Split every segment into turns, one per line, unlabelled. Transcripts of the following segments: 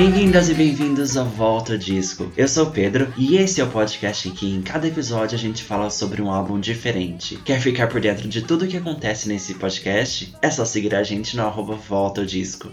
Bem-vindas e bem-vindos ao Volta Disco. Eu sou o Pedro e esse é o podcast em que em cada episódio a gente fala sobre um álbum diferente. Quer ficar por dentro de tudo o que acontece nesse podcast? É só seguir a gente no arroba Volta Disco.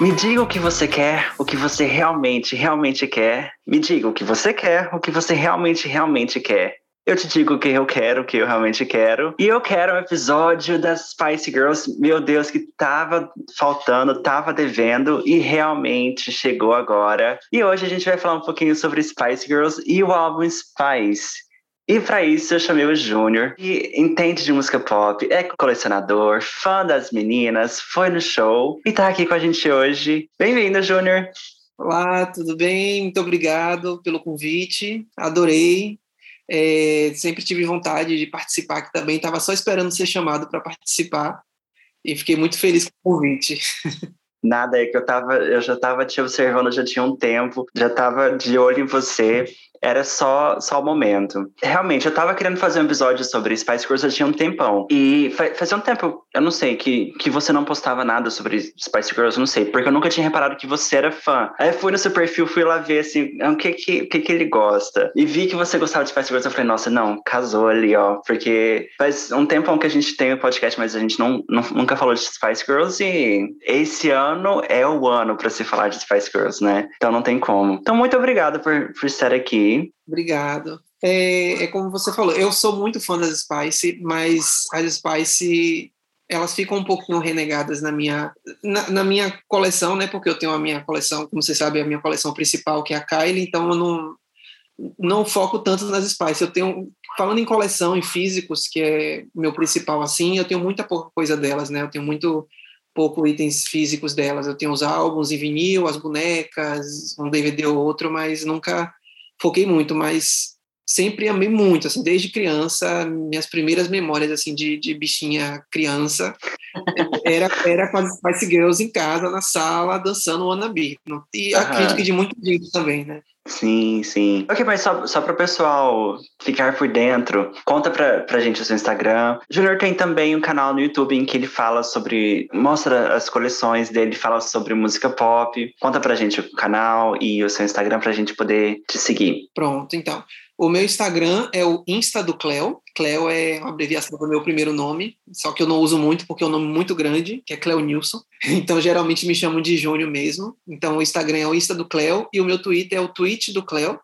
Me diga o que você quer, o que você realmente, realmente quer. Me diga o que você quer, o que você realmente, realmente quer. Eu te digo o que eu quero, o que eu realmente quero. E eu quero um episódio das Spice Girls, meu Deus, que tava faltando, tava devendo e realmente chegou agora. E hoje a gente vai falar um pouquinho sobre Spice Girls e o álbum Spice. E para isso eu chamei o Júnior, que entende de música pop, é colecionador, fã das meninas, foi no show e tá aqui com a gente hoje. Bem-vindo, Júnior!
Olá, tudo bem? Muito obrigado pelo convite, adorei. É, sempre tive vontade de participar aqui também, estava só esperando ser chamado para participar e fiquei muito feliz com o convite.
Nada, é que eu tava, eu já estava te observando já tinha um tempo, já estava de olho em você era só, só o momento. Realmente, eu tava querendo fazer um episódio sobre Spice Girls já tinha um tempão. E fazia um tempo, eu não sei, que, que você não postava nada sobre Spice Girls, não sei, porque eu nunca tinha reparado que você era fã. Aí eu fui no seu perfil, fui lá ver, assim, ah, o que que, o que que ele gosta. E vi que você gostava de Spice Girls, eu falei, nossa, não, casou ali, ó. Porque faz um tempão que a gente tem o um podcast, mas a gente não, não, nunca falou de Spice Girls e esse ano é o ano para se falar de Spice Girls, né? Então não tem como. Então, muito obrigado por, por estar aqui.
Obrigado. É, é, como você falou, eu sou muito fã das Spice, mas as Spice elas ficam um pouquinho renegadas na minha na, na, minha coleção, né? Porque eu tenho a minha coleção, como você sabe, a minha coleção principal que é a Kylie, então eu não não foco tanto nas Spice. Eu tenho falando em coleção, em físicos, que é meu principal assim, eu tenho muita pouca coisa delas, né? Eu tenho muito pouco itens físicos delas. Eu tenho os álbuns em vinil, as bonecas, um DVD ou outro, mas nunca foquei muito, mas sempre amei muito, assim, desde criança, minhas primeiras memórias, assim, de, de bichinha criança, era, era com as Spice Girls em casa, na sala, dançando o Wannabe. E acredito que de muita gente também, né?
Sim, sim. Ok, mas só, só para o pessoal ficar por dentro, conta pra, pra gente o seu Instagram. Junior tem também um canal no YouTube em que ele fala sobre. mostra as coleções dele, fala sobre música pop. Conta pra gente o canal e o seu Instagram pra gente poder te seguir.
Pronto, então. O meu Instagram é o Insta do Cleo. Cleo é uma abreviação do meu primeiro nome, só que eu não uso muito porque é um nome muito grande, que é Cleo Nilson. Então, geralmente me chamam de Júnior mesmo. Então, o Instagram é o Insta do Cleo e o meu Twitter é o Tweet do Cleo.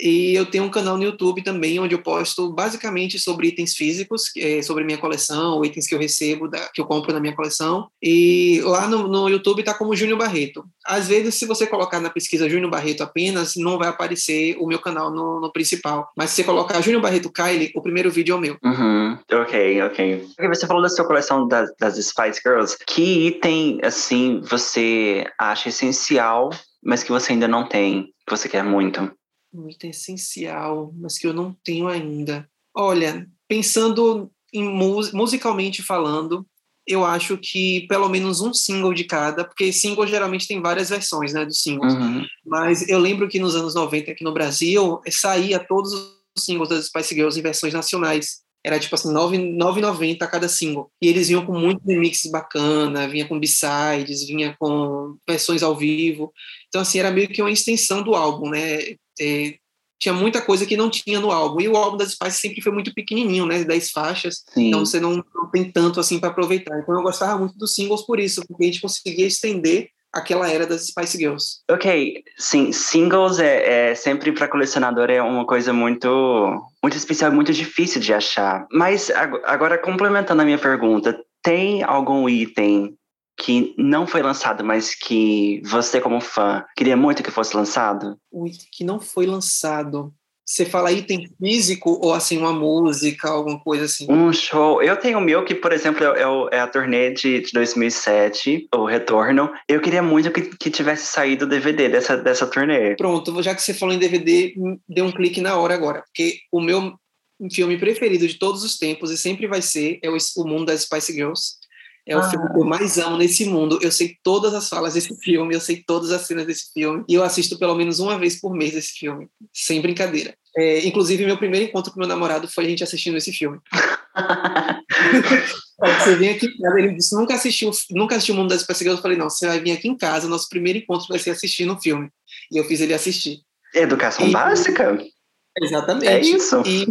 E eu tenho um canal no YouTube também, onde eu posto basicamente sobre itens físicos, é, sobre minha coleção, itens que eu recebo, da, que eu compro na minha coleção. E lá no, no YouTube está como Júnior Barreto. Às vezes, se você colocar na pesquisa Júnior Barreto apenas, não vai aparecer o meu canal no, no principal. Mas se você colocar Júnior Barreto Kylie, o primeiro vídeo é o meu.
Uhum. Ok, ok. Você falou da sua coleção das, das Spice Girls. Que item, assim, você acha essencial, mas que você ainda não tem, que você quer muito?
Um item essencial, mas que eu não tenho ainda. Olha, pensando em musicalmente falando, eu acho que pelo menos um single de cada, porque single geralmente tem várias versões, né, dos singles. Uhum. Mas eu lembro que nos anos 90 aqui no Brasil, saía todos os singles das Spice Girls em versões nacionais. Era tipo assim, 9,90 cada single. E eles vinham com muito remix bacana, vinha com b-sides, vinha com versões ao vivo. Então, assim, era meio que uma extensão do álbum, né? É, tinha muita coisa que não tinha no álbum. E o álbum das Spice sempre foi muito pequenininho, né? 10 faixas. Sim. Então você não, não, tem tanto assim para aproveitar. Então eu gostava muito dos singles por isso, porque a gente conseguia estender aquela era das Spice Girls.
Ok, sim, singles é, é sempre para colecionador é uma coisa muito muito especial, muito difícil de achar. Mas agora complementando a minha pergunta, tem algum item que não foi lançado, mas que você, como fã, queria muito que fosse lançado?
O item que não foi lançado. Você fala item físico ou assim uma música, alguma coisa assim?
Um show. Eu tenho o meu que, por exemplo, é, é a turnê de, de 2007, o Retorno. Eu queria muito que, que tivesse saído o DVD dessa, dessa turnê.
Pronto, já que você falou em DVD, deu um clique na hora agora, porque o meu filme preferido de todos os tempos e sempre vai ser é o, o Mundo das Spice Girls É o ah. filme que eu mais amo nesse mundo. Eu sei todas as falas desse filme, eu sei todas as cenas desse filme. E eu assisto pelo menos uma vez por mês esse filme. Sem brincadeira. É, inclusive, meu primeiro encontro com meu namorado foi a gente assistindo esse filme. você vem aqui em casa, ele disse, nunca assistiu, nunca assistiu o Mundo das Perseguidas. Eu falei, não, você vai vir aqui em casa, nosso primeiro encontro vai ser assistindo o filme. E eu fiz ele assistir.
Educação e, básica.
Exatamente.
É isso.
E,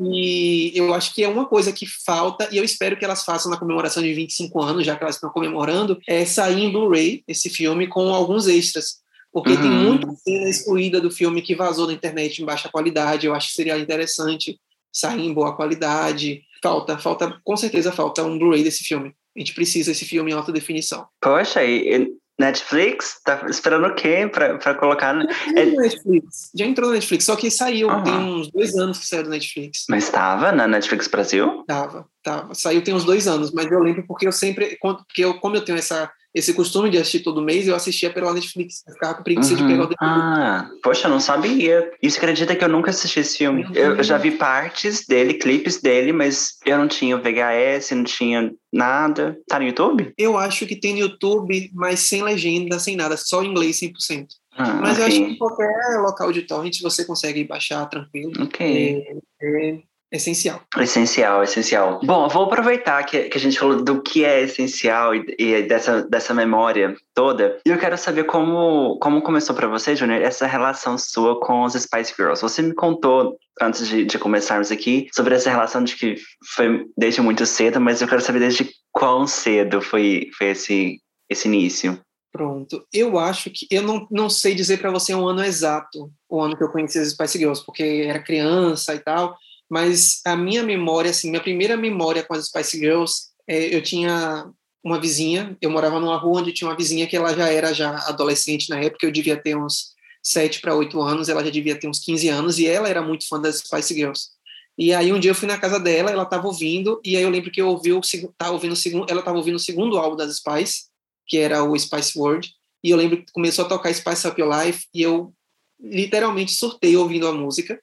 e eu acho que é uma coisa que falta, e eu espero que elas façam na comemoração de 25 anos, já que elas estão comemorando, é sair em Blu-ray esse filme com alguns extras. Porque uhum. tem muita cena excluída do filme que vazou na internet em baixa qualidade. Eu acho que seria interessante sair em boa qualidade. Falta, falta, com certeza falta um Blu-ray desse filme. A gente precisa desse filme em alta definição.
Poxa, e Netflix? Tá esperando o quê pra, pra colocar?
Já entrou, é... Netflix. Já entrou na Netflix, só que saiu, uhum. tem uns dois anos que saiu da Netflix.
Mas estava na Netflix Brasil?
Tava, tava. Saiu tem uns dois anos, mas eu lembro porque eu sempre, porque eu, como eu tenho essa esse costume de assistir todo mês, eu assistia pela Netflix. Eu ficava com preguiça uhum. de pegar o DVD.
Ah, poxa, não sabia. Isso acredita que eu nunca assisti esse filme. Uhum. Eu, eu, já vi partes dele, clipes dele, mas eu não tinha VHS, não tinha nada. Tá no YouTube?
Eu acho que tem no YouTube, mas sem legenda, sem nada, só em inglês 100%. Ah, mas okay. eu acho que em qualquer local de torrent você consegue baixar tranquilo.
Ok.
É, é essencial.
Essencial, essencial. Bom, vou aproveitar que, que a gente falou do que é essencial e, e, dessa, dessa memória toda. E eu quero saber como, como começou para você, Junior, essa relação sua com os Spice Girls. Você me contou, antes de, de começarmos aqui, sobre essa relação de que foi desde muito cedo, mas eu quero saber desde quão cedo foi, foi esse, esse início.
Pronto. Eu acho que eu não, não sei dizer para você um ano exato, o ano que eu conheci as Spice Girls, porque era criança e tal mas a minha memória, assim, minha primeira memória com as Spice Girls, é, eu tinha uma vizinha, eu morava numa rua onde tinha uma vizinha que ela já era já adolescente na época, eu devia ter uns 7 para 8 anos, ela já devia ter uns 15 anos, e ela era muito fã das Spice Girls. E aí um dia eu fui na casa dela, ela estava ouvindo, e aí eu lembro que eu ouvi o, tá ouvindo segundo, ela estava ouvindo o segundo álbum das Spice, que era o Spice World, e eu lembro que começou a tocar Spice Up Your Life, e eu literalmente surtei ouvindo a música,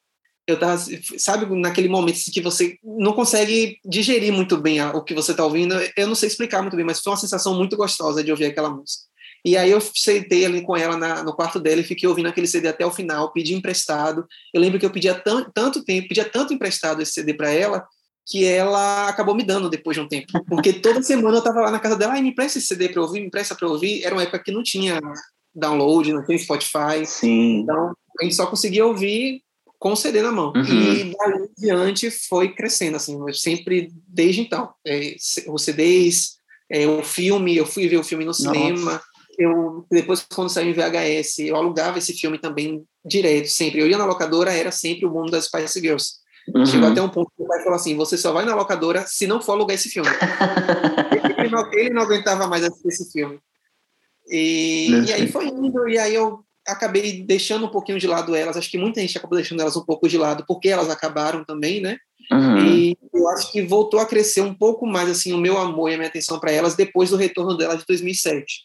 eu tava, sabe, naquele momento assim, que você não consegue digerir muito bem o que você está ouvindo. Eu não sei explicar muito bem, mas foi uma sensação muito gostosa de ouvir aquela música. E aí eu sentei ali com ela na, no quarto dela e fiquei ouvindo aquele CD até o final, pedi emprestado. Eu lembro que eu pedia tanto tempo, pedia tanto emprestado esse CD para ela, que ela acabou me dando depois de um tempo. Porque toda semana eu estava lá na casa dela, ai, me empresta esse CD para ouvir, me empresta para ouvir. Era uma época que não tinha download, não tinha Spotify.
Sim.
Então, a gente só conseguia ouvir com o CD na mão. Uhum. E daí em diante foi crescendo, assim, sempre, desde então. É, os CDs, é, o filme, eu fui ver o filme no cinema. Eu, depois, quando saiu em VHS, eu alugava esse filme também direto, sempre. Eu ia na locadora, era sempre o mundo das Spice Girls. Uhum. Chegou até um ponto que o pai falou assim: você só vai na locadora se não for alugar esse filme. ele, não, ele, não, aguentava mais assistir esse filme. E, e aí foi indo, e aí eu acabei deixando um pouquinho de lado elas. Acho que muita gente acabou deixando elas um pouco de lado, porque elas acabaram também, né? Uhum. E eu acho que voltou a crescer um pouco mais assim o meu amor e a minha atenção para elas depois do retorno delas de 2007.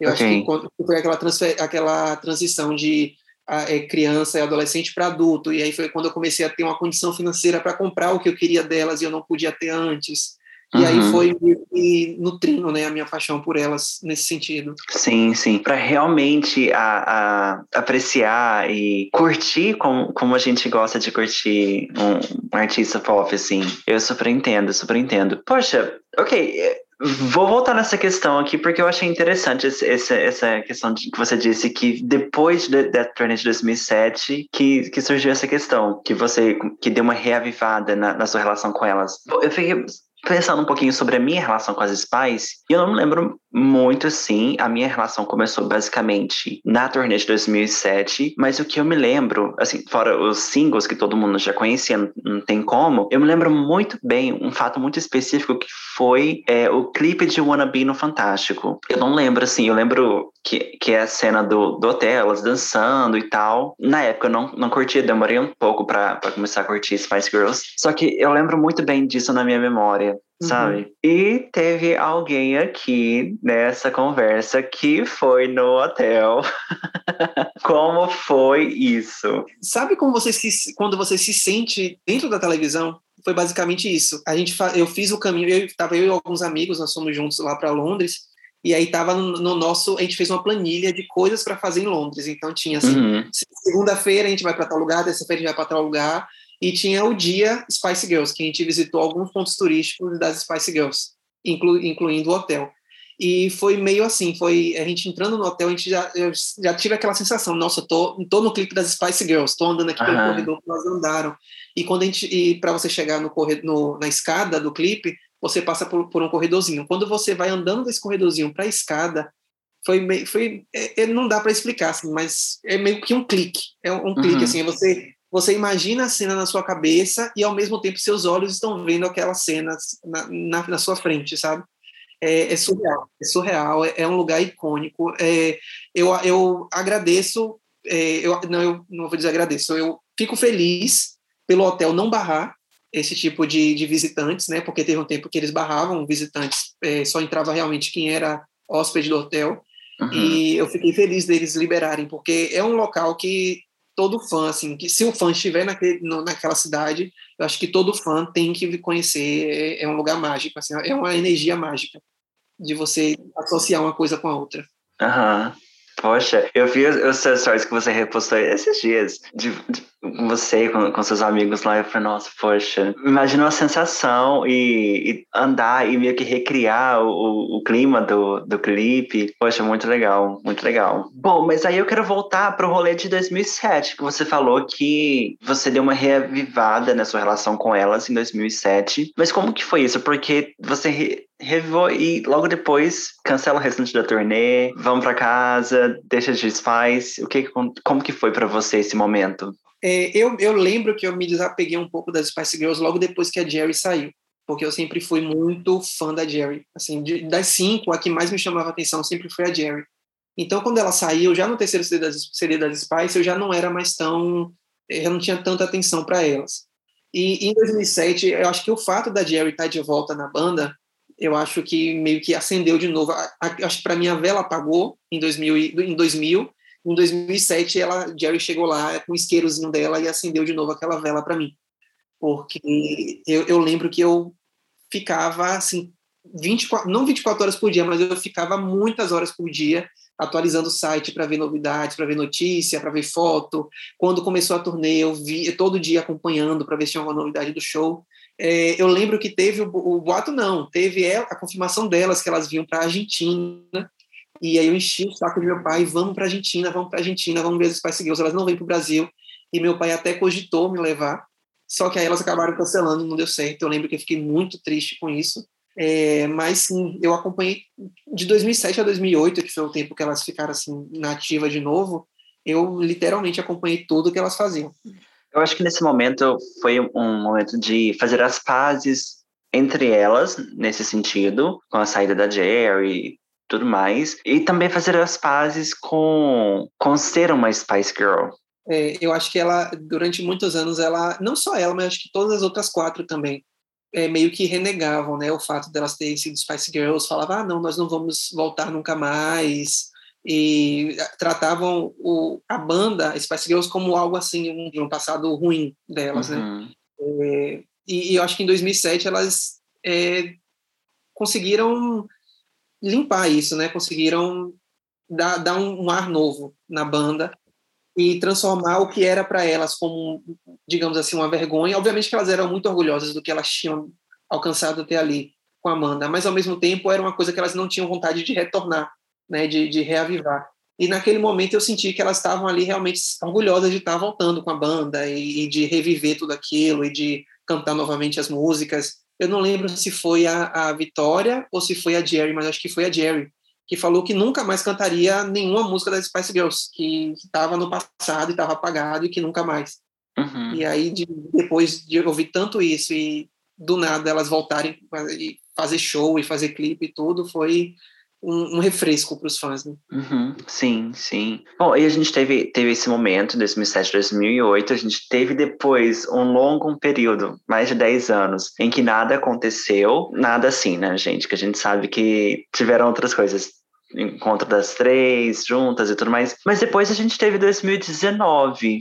Eu okay. acho que quando foi aquela, transfer, aquela transição de a, é, criança e adolescente para adulto, e aí foi quando eu comecei a ter uma condição financeira para comprar o que eu queria delas e eu não podia ter antes. E uhum. aí foi me nutrindo né, a minha paixão por elas nesse sentido.
Sim, sim. Para realmente a, a, apreciar e curtir como, como a gente gosta de curtir um, um artista pop, assim. Eu super entendo, super entendo. Poxa, ok. Vou voltar nessa questão aqui, porque eu achei interessante esse, essa, essa questão de, que você disse que depois da de, Turnê de 2007 que, que surgiu essa questão, que você que deu uma reavivada na, na sua relação com elas. Eu fiquei pensando um pouquinho sobre a minha relação com as Spice, eu não me lembro muito assim. A minha relação começou basicamente na turnê de 2007, mas o que eu me lembro, assim, fora os singles que todo mundo já conhecia, não tem como, eu me lembro muito bem um fato muito específico que foi é, o clipe de Wanna Be no Fantástico. Eu não lembro, assim, eu lembro que, que é a cena do, do hotel, elas dançando e tal. Na época eu não, não curtia, demorei um pouco para começar a curtir Spice Girls. Só que eu lembro muito bem disso na minha memória. Uhum. sabe? E teve alguém aqui nessa conversa que foi no hotel. como foi isso?
Sabe como você se, quando você se sente dentro da televisão? foi basicamente isso. A gente, eu fiz o caminho, eu estava eu e alguns amigos, nós fomos juntos lá para Londres, e aí estava no, no, nosso, a gente fez uma planilha de coisas para fazer em Londres. Então tinha assim, uhum. segunda-feira a gente vai para tal lugar, terça-feira a gente vai para tal lugar, e tinha o dia Spice Girls, que a gente visitou alguns pontos turísticos das Spice Girls, inclu, incluindo o hotel. E foi meio assim, foi a gente entrando no hotel, a gente já, já tive aquela sensação, nossa, tô, tô no clipe das Spice Girls, tô andando aqui uhum. pelo corredor que elas andaram. E quando a gente e para você chegar no corredor, na escada do clipe, você passa por, por um corredorzinho. Quando você vai andando desse corredorzinho para a escada, foi meio, foi é, é não dá para explicar assim, mas é meio que um clique, é um, um clique uhum. assim, você você imagina a cena na sua cabeça e ao mesmo tempo seus olhos estão vendo aquela cena na, na, na sua frente, sabe? é, é surreal, é surreal, é, é, um lugar icônico. É, eu, eu agradeço, é, eu, não, eu não vou dizer agradeço, eu fico feliz pelo hotel não barrar esse tipo de, de visitantes, né? Porque teve um tempo que eles barravam visitantes, é, só entrava realmente quem era hóspede do hotel. Uhum. E eu fiquei feliz deles liberarem, porque é um local que todo fã, assim, que se o fã estiver naquele, naquela cidade, eu acho que todo fã tem que conhecer, é, é um lugar mágico, assim, é uma energia mágica de você associar uma coisa com a outra.
Aham. Uhum. Poxa, eu vi os seus stories que você repostou esses dias de, de você com, com, seus amigos lá. Eu falei, nossa, poxa, imagina a sensação e, e, andar e meio que recriar o, o clima do, do clipe. Poxa, muito legal, muito legal. Bom, mas aí eu quero voltar para o rolê de 2007, que você falou que você deu uma reavivada na sua relação com elas em 2007. Mas como que foi isso? Porque você revivou e logo depois cancela o restante da turnê, vão para casa, deixa de Spice. O que, como que foi para você esse momento?
É, eu, eu lembro que eu me desapeguei um pouco das Spice Girls logo depois que a Jerry saiu, porque eu sempre fui muito fã da Jerry. Assim, de, das cinco, a que mais me chamava atenção sempre foi a Jerry. Então, quando ela saiu, já no terceiro CD das, CD das Spice, eu já não era mais tão. Eu não tinha tanta atenção para elas. E em 2007, eu acho que o fato da Jerry estar tá de volta na banda eu acho que meio que acendeu de novo. Acho que para mim a vela apagou em 2000, em 2000. Em 2007, ela, Jerry chegou lá com o isqueirozinho dela e acendeu de novo aquela vela para mim. Porque eu, eu lembro que eu ficava assim, 24, não 24 horas por dia, mas eu ficava muitas horas por dia atualizando o site para ver novidades, para ver notícia, para ver foto. Quando começou a turnê, eu vi todo dia acompanhando para ver se tinha alguma novidade do show. É, eu lembro que teve o, o boato, não, teve a confirmação delas que elas vinham para a Argentina. E aí eu enchi o saco de meu pai, vamos para Argentina, vamos para Argentina, vamos ver as Spice Girls, elas não vêm para o Brasil. E meu pai até cogitou me levar, só que aí elas acabaram cancelando, não deu certo. Eu lembro que eu fiquei muito triste com isso. É, mas sim, eu acompanhei de 2007 a 2008, que foi o tempo que elas ficaram assim na ativa de novo. Eu literalmente acompanhei tudo que elas faziam.
Eu acho que nesse momento foi um momento de fazer as pazes entre elas, nesse sentido, com a saída da Jerry tudo mais, e também fazer as pazes com, com ser uma Spice Girl.
É, eu acho que ela, durante muitos anos, ela, não só ela, mas acho que todas as outras quatro também, é, meio que renegavam né, o fato delas terem sido Spice Girls, falavam, ah, não, nós não vamos voltar nunca mais, e tratavam o, a banda Spice Girls como algo assim, um, um passado ruim delas, né? uhum. né? É, e, e, eu acho que em 2007 elas é, conseguiram limpar isso, né? Conseguiram dar, dar um, ar novo na banda e transformar o que era para elas como, digamos assim, uma vergonha. Obviamente que elas eram muito orgulhosas do que elas tinham alcançado até ali com a Amanda, mas ao mesmo tempo era uma coisa que elas não tinham vontade de retornar né, de, de reavivar. E naquele momento eu senti que elas estavam ali realmente orgulhosas de estar voltando com a banda e, e, de reviver tudo aquilo e de cantar novamente as músicas. Eu não lembro se foi a, a Vitória ou se foi a Jerry, mas acho que foi a Jerry, que falou que nunca mais cantaria nenhuma música das Spice Girls, que estava no passado e estava apagado e que nunca mais. Uhum. E aí, de, depois de ouvir tanto isso e do nada elas voltarem e fazer show e fazer clipe e tudo, foi um, um refresco para os fãs, né?
Uhum, sim, sim. Bom, e a gente teve, teve esse momento, 2007, 2008, a gente teve depois um longo período, mais de 10 anos, em que nada aconteceu, nada assim, né, gente? Que a gente sabe que tiveram outras coisas encontro das três juntas e tudo mais. Mas depois a gente teve 2019,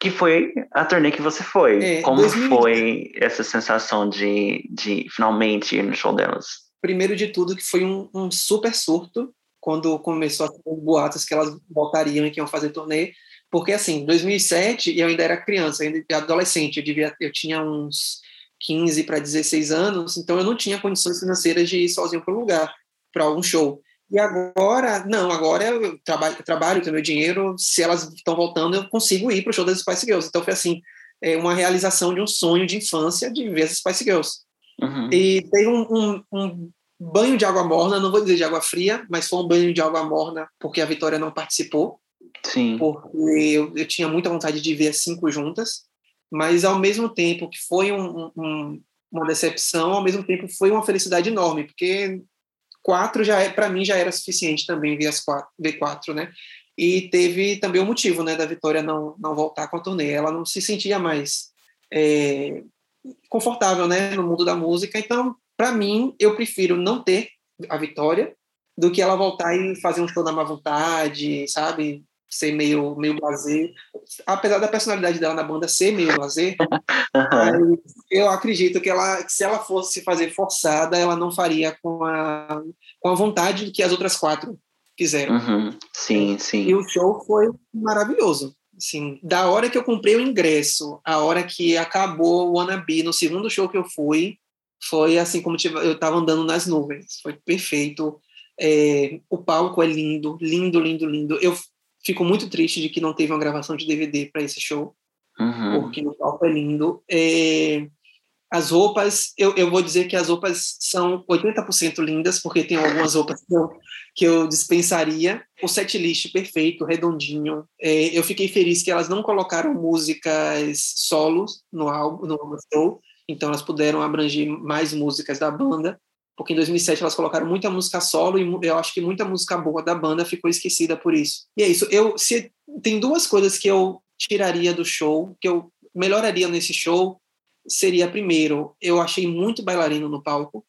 que foi a turnê que você foi.
É,
Como
2000
foi essa sensação de, de finalmente ir no show delas?
Primeiro de tudo, que foi um, um super surto quando começou a ter os boatos que elas voltariam e que iam fazer turnê. Porque, assim, 2007 eu ainda era criança, ainda adolescente, eu, devia, eu tinha uns 15 para 16 anos, então eu não tinha condições financeiras de ir sozinho para um lugar, para algum show. E agora, não, agora eu trabalho, trabalho tenho meu dinheiro, se elas estão voltando, eu consigo ir para o show das Spice Girls. Então foi assim, é uma realização de um sonho de infância de ver as Spice Girls.
Uhum.
E teve um, um, um banho de água morna, não vou dizer de água fria, mas foi um banho de água morna porque a Vitória não participou,
Sim.
porque eu, eu tinha muita vontade de ver as cinco juntas, mas ao mesmo tempo que foi um, um, uma decepção, ao mesmo tempo foi uma felicidade enorme, porque quatro já é para mim já era suficiente também ver as quatro, ver quatro, né? E teve também o motivo, né, da Vitória não não voltar com a turnê. Ela não se sentia mais é, confortável, né, no mundo da música. Então, para mim, eu prefiro não ter a Vitória do que ela voltar e fazer um show da má vontade, sabe? Ser meio meio blazer. Apesar da personalidade dela na banda ser meio blazer, mas eu acredito que ela, que se ela fosse fazer forçada, ela não faria com a, com a vontade que as outras quatro fizeram.
Uhum. Sim,
E
sim.
o show foi maravilhoso. Assim, da hora que eu comprei o ingresso, a hora que acabou o Wannabe, no segundo show que eu fui, foi assim como eu estava andando nas nuvens. Foi perfeito. É, o palco é lindo, lindo, lindo, lindo. Eu fico muito triste de que não teve uma gravação de DVD para esse show
Uhum.
porque o palco é lindo. É, as roupas, eu, eu vou dizer que as roupas são 80% lindas, porque tem algumas roupas que eu, que eu dispensaria. O set list perfeito, redondinho. É, eu fiquei feliz que elas não colocaram músicas solos no álbum, no show, então elas puderam abranger mais músicas da banda, porque em 2007 elas colocaram muita música solo e eu acho que muita música boa da banda ficou esquecida por isso. E é isso. Eu se tem duas coisas que eu tiraria do show, que eu melhoraria nesse show, seria primeiro, eu achei muito bailarino no palco,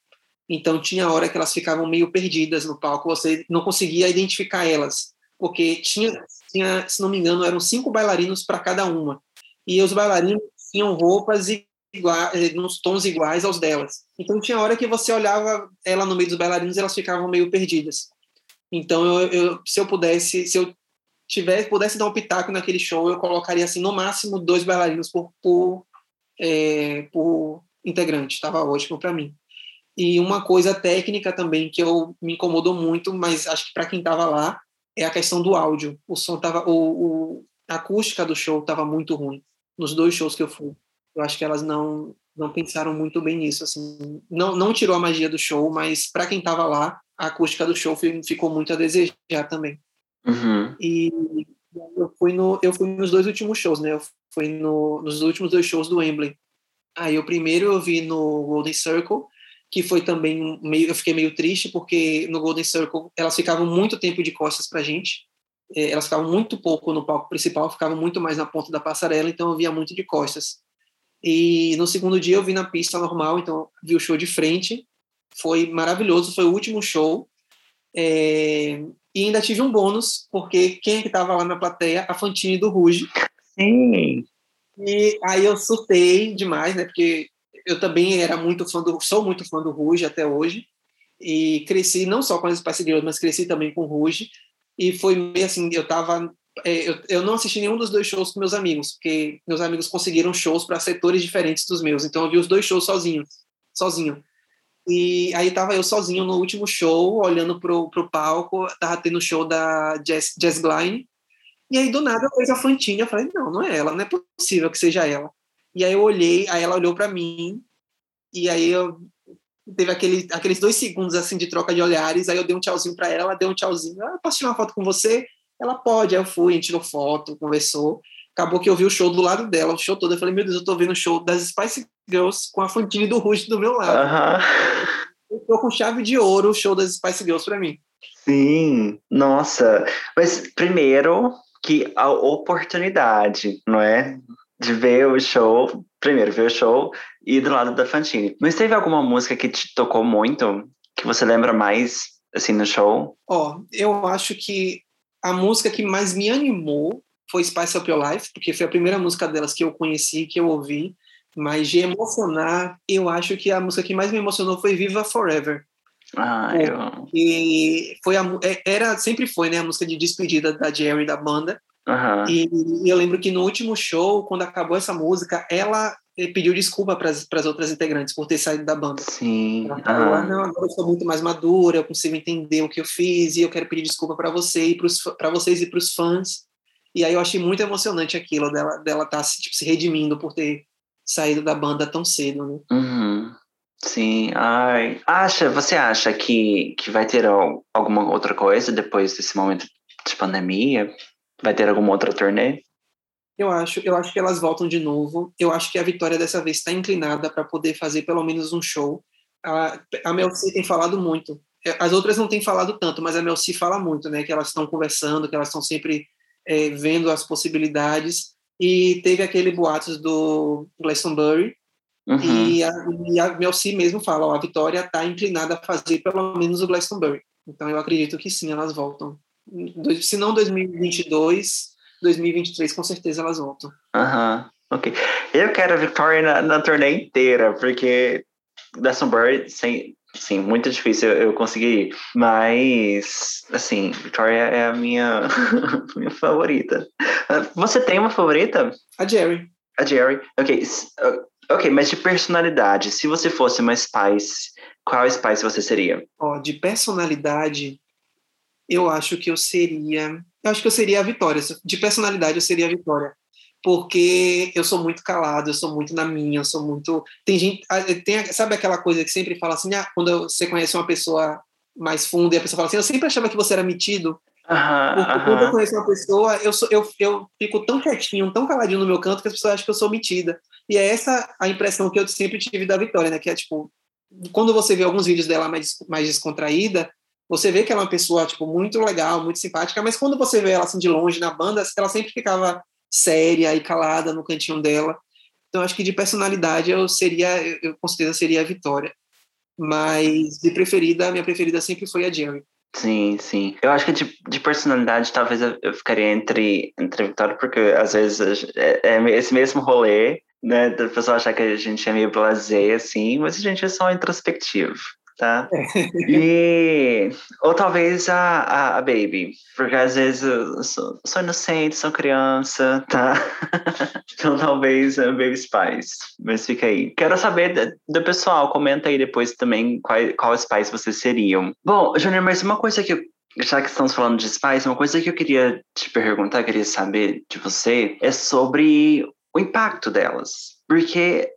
então tinha hora que elas ficavam meio perdidas no palco, você não conseguia identificar elas, porque tinha, tinha se não me engano, eram cinco bailarinos para cada uma, e os bailarinos tinham roupas iguais, nos tons iguais aos delas. Então tinha hora que você olhava ela no meio dos bailarinos, elas ficavam meio perdidas. Então eu, eu se eu pudesse, se eu tivesse pudesse dar um pitaco naquele show, eu colocaria assim no máximo dois bailarinos por por, é, por integrante. Estava ótimo para mim. E uma coisa técnica também que eu me incomodou muito, mas acho que para quem estava lá é a questão do áudio. O som tava, o, o a acústica do show estava muito ruim nos dois shows que eu fui. Eu acho que elas não não pensaram muito bem nisso, assim. Não não tirou a magia do show, mas para quem estava lá, a acústica do show fi- ficou muito a desejar também.
Uhum.
E eu fui, no, eu fui nos dois últimos shows, né? Eu fui no, nos últimos dois shows do Wembley. Aí o primeiro eu vi no Golden Circle, que foi também meio, eu fiquei meio triste porque no Golden Circle elas ficavam muito tempo de costas pra gente. Eh, Elas ficavam muito pouco no palco principal, ficavam muito mais na ponta da passarela, então eu via muito de costas. E no segundo dia eu vi na pista normal, então vi o show de frente. Foi maravilhoso, foi o último show. É, e ainda tive um bônus, porque quem é que estava lá na plateia? A Fantine do Ruge.
Sim.
E aí eu surtei demais, né? Porque eu também era muito fã do, sou muito fã do Ruge até hoje. E cresci não só com as Spice Girls, mas cresci também com o Ruge. E foi meio assim, eu tava é, eu, eu não assisti nenhum dos dois shows com meus amigos, porque meus amigos conseguiram shows para setores diferentes dos meus. Então eu vi os dois shows sozinho, sozinho. E aí tava eu sozinho no último show, olhando pro, pro palco, tava tendo o show da Jess, Jess Glynne, e aí do nada fez a Fantine, eu falei, não, não é ela, não é possível que seja ela. E aí eu olhei, aí ela olhou para mim, e aí eu teve aquele, aqueles dois segundos assim de troca de olhares, aí eu dei um tchauzinho para ela, ela deu um tchauzinho, ah, posso tirar uma foto com você? Ela pode, aí eu fui, a gente tirou foto, conversou, acabou que eu vi o show do lado dela, o show todo, eu falei, meu Deus, eu tô vendo o show das Spice Girls com a Fantine do Ruge do meu lado.
Aham.
Eu tô com chave de ouro o show das Spice Girls para mim.
Sim. Nossa. Mas primeiro que a oportunidade, não é? De ver o show, primeiro ver o show e do lado da Fantine. Mas teve alguma música que te tocou muito, que você lembra mais, assim, no show?
Ó, eu acho que a música que mais me animou foi Spice Up Your Life, porque foi a primeira música delas que eu conheci, que eu ouvi. Mas de emocionar, eu acho que a música que mais me emocionou foi Viva Forever.
Ah, eu...
E foi a, é, era, sempre foi, né, a música de despedida da Jerry da banda.
Uhum.
E, eu lembro que no último show, quando acabou essa música, ela pediu desculpa para as outras integrantes por ter saído da banda.
Sim.
Ela falou, ah, não, agora eu sou muito mais madura, eu consigo entender o que eu fiz e eu quero pedir desculpa para você para vocês e para os fãs. E aí eu achei muito emocionante aquilo dela dela estar tá, tipo, se redimindo por ter saído da banda tão cedo, né?
Uhum. Sim, ai. Acha, você acha que, que vai ter alguma outra coisa depois desse momento de pandemia? Vai ter alguma outra turnê?
Eu acho, eu acho que elas voltam de novo. Eu acho que a Vitória dessa vez está inclinada para poder fazer pelo menos um show. A, a Mel C tem falado muito. As outras não têm falado tanto, mas a Mel C fala muito, né? Que elas estão conversando, que elas estão sempre é, vendo as possibilidades. E teve aquele boatos do Glastonbury, Uhum. E, a, e a Melci mesmo fala, ó, a Vitória está inclinada a fazer pelo menos o Glastonbury. Então eu acredito que sim, elas voltam. Se não 2022, 2023 com certeza elas voltam.
Aham, uhum. ok. Eu quero a Vitória na, na turnê inteira, porque Glastonbury, sem, sim, muito difícil eu conseguir ir. Mas, assim, Victoria é a minha, minha favorita. Você tem uma favorita?
A Jerry.
A Jerry. Ok. Ok, mas de personalidade, se você fosse uma Spice, qual Spice você seria?
Ó, de personalidade, eu acho que eu seria. Eu acho que eu seria a Vitória. De personalidade, eu seria a Vitória. Porque eu sou muito calado, eu sou muito na minha, eu sou muito. Tem gente. Tem, sabe aquela coisa que sempre fala assim, ah, quando você conhece uma pessoa mais fundo e a pessoa fala assim, eu sempre achava que você era metido.
Uhum,
Porque quando eu conheço uma pessoa, eu, sou, eu, eu fico tão quietinho, tão caladinho no meu canto, que as pessoas acham que eu sou metida. E é essa a impressão que eu sempre tive da Vitória, né? Que é tipo, quando você vê alguns vídeos dela mais, mais descontraída, você vê que ela é uma pessoa, tipo, muito legal, muito simpática, mas quando você vê ela assim de longe na banda, ela sempre ficava séria e calada no cantinho dela. Então, acho que de personalidade eu seria, eu com certeza seria a Vitória. Mas de preferida, a minha preferida sempre foi a Jerry.
Sim, sim. Eu acho que de, de personalidade talvez eu, ficaria entre, entre a Vitória, porque às vezes é, é esse mesmo rolê, né? Da pessoa achar que a gente é meio blasé, assim, mas a gente é só introspectivo tá? E, ou talvez a, a, a, Baby, porque às vezes eu sou, sou inocente, sou criança, tá? então talvez a Baby Spice, mas fica aí. Quero saber do pessoal, comenta aí depois também qual, qual Spice vocês seriam. Bom, Júnior, mas uma coisa que eu já que estamos falando de Spice, uma coisa que eu queria te perguntar, queria saber de você, é sobre o impacto delas. Porque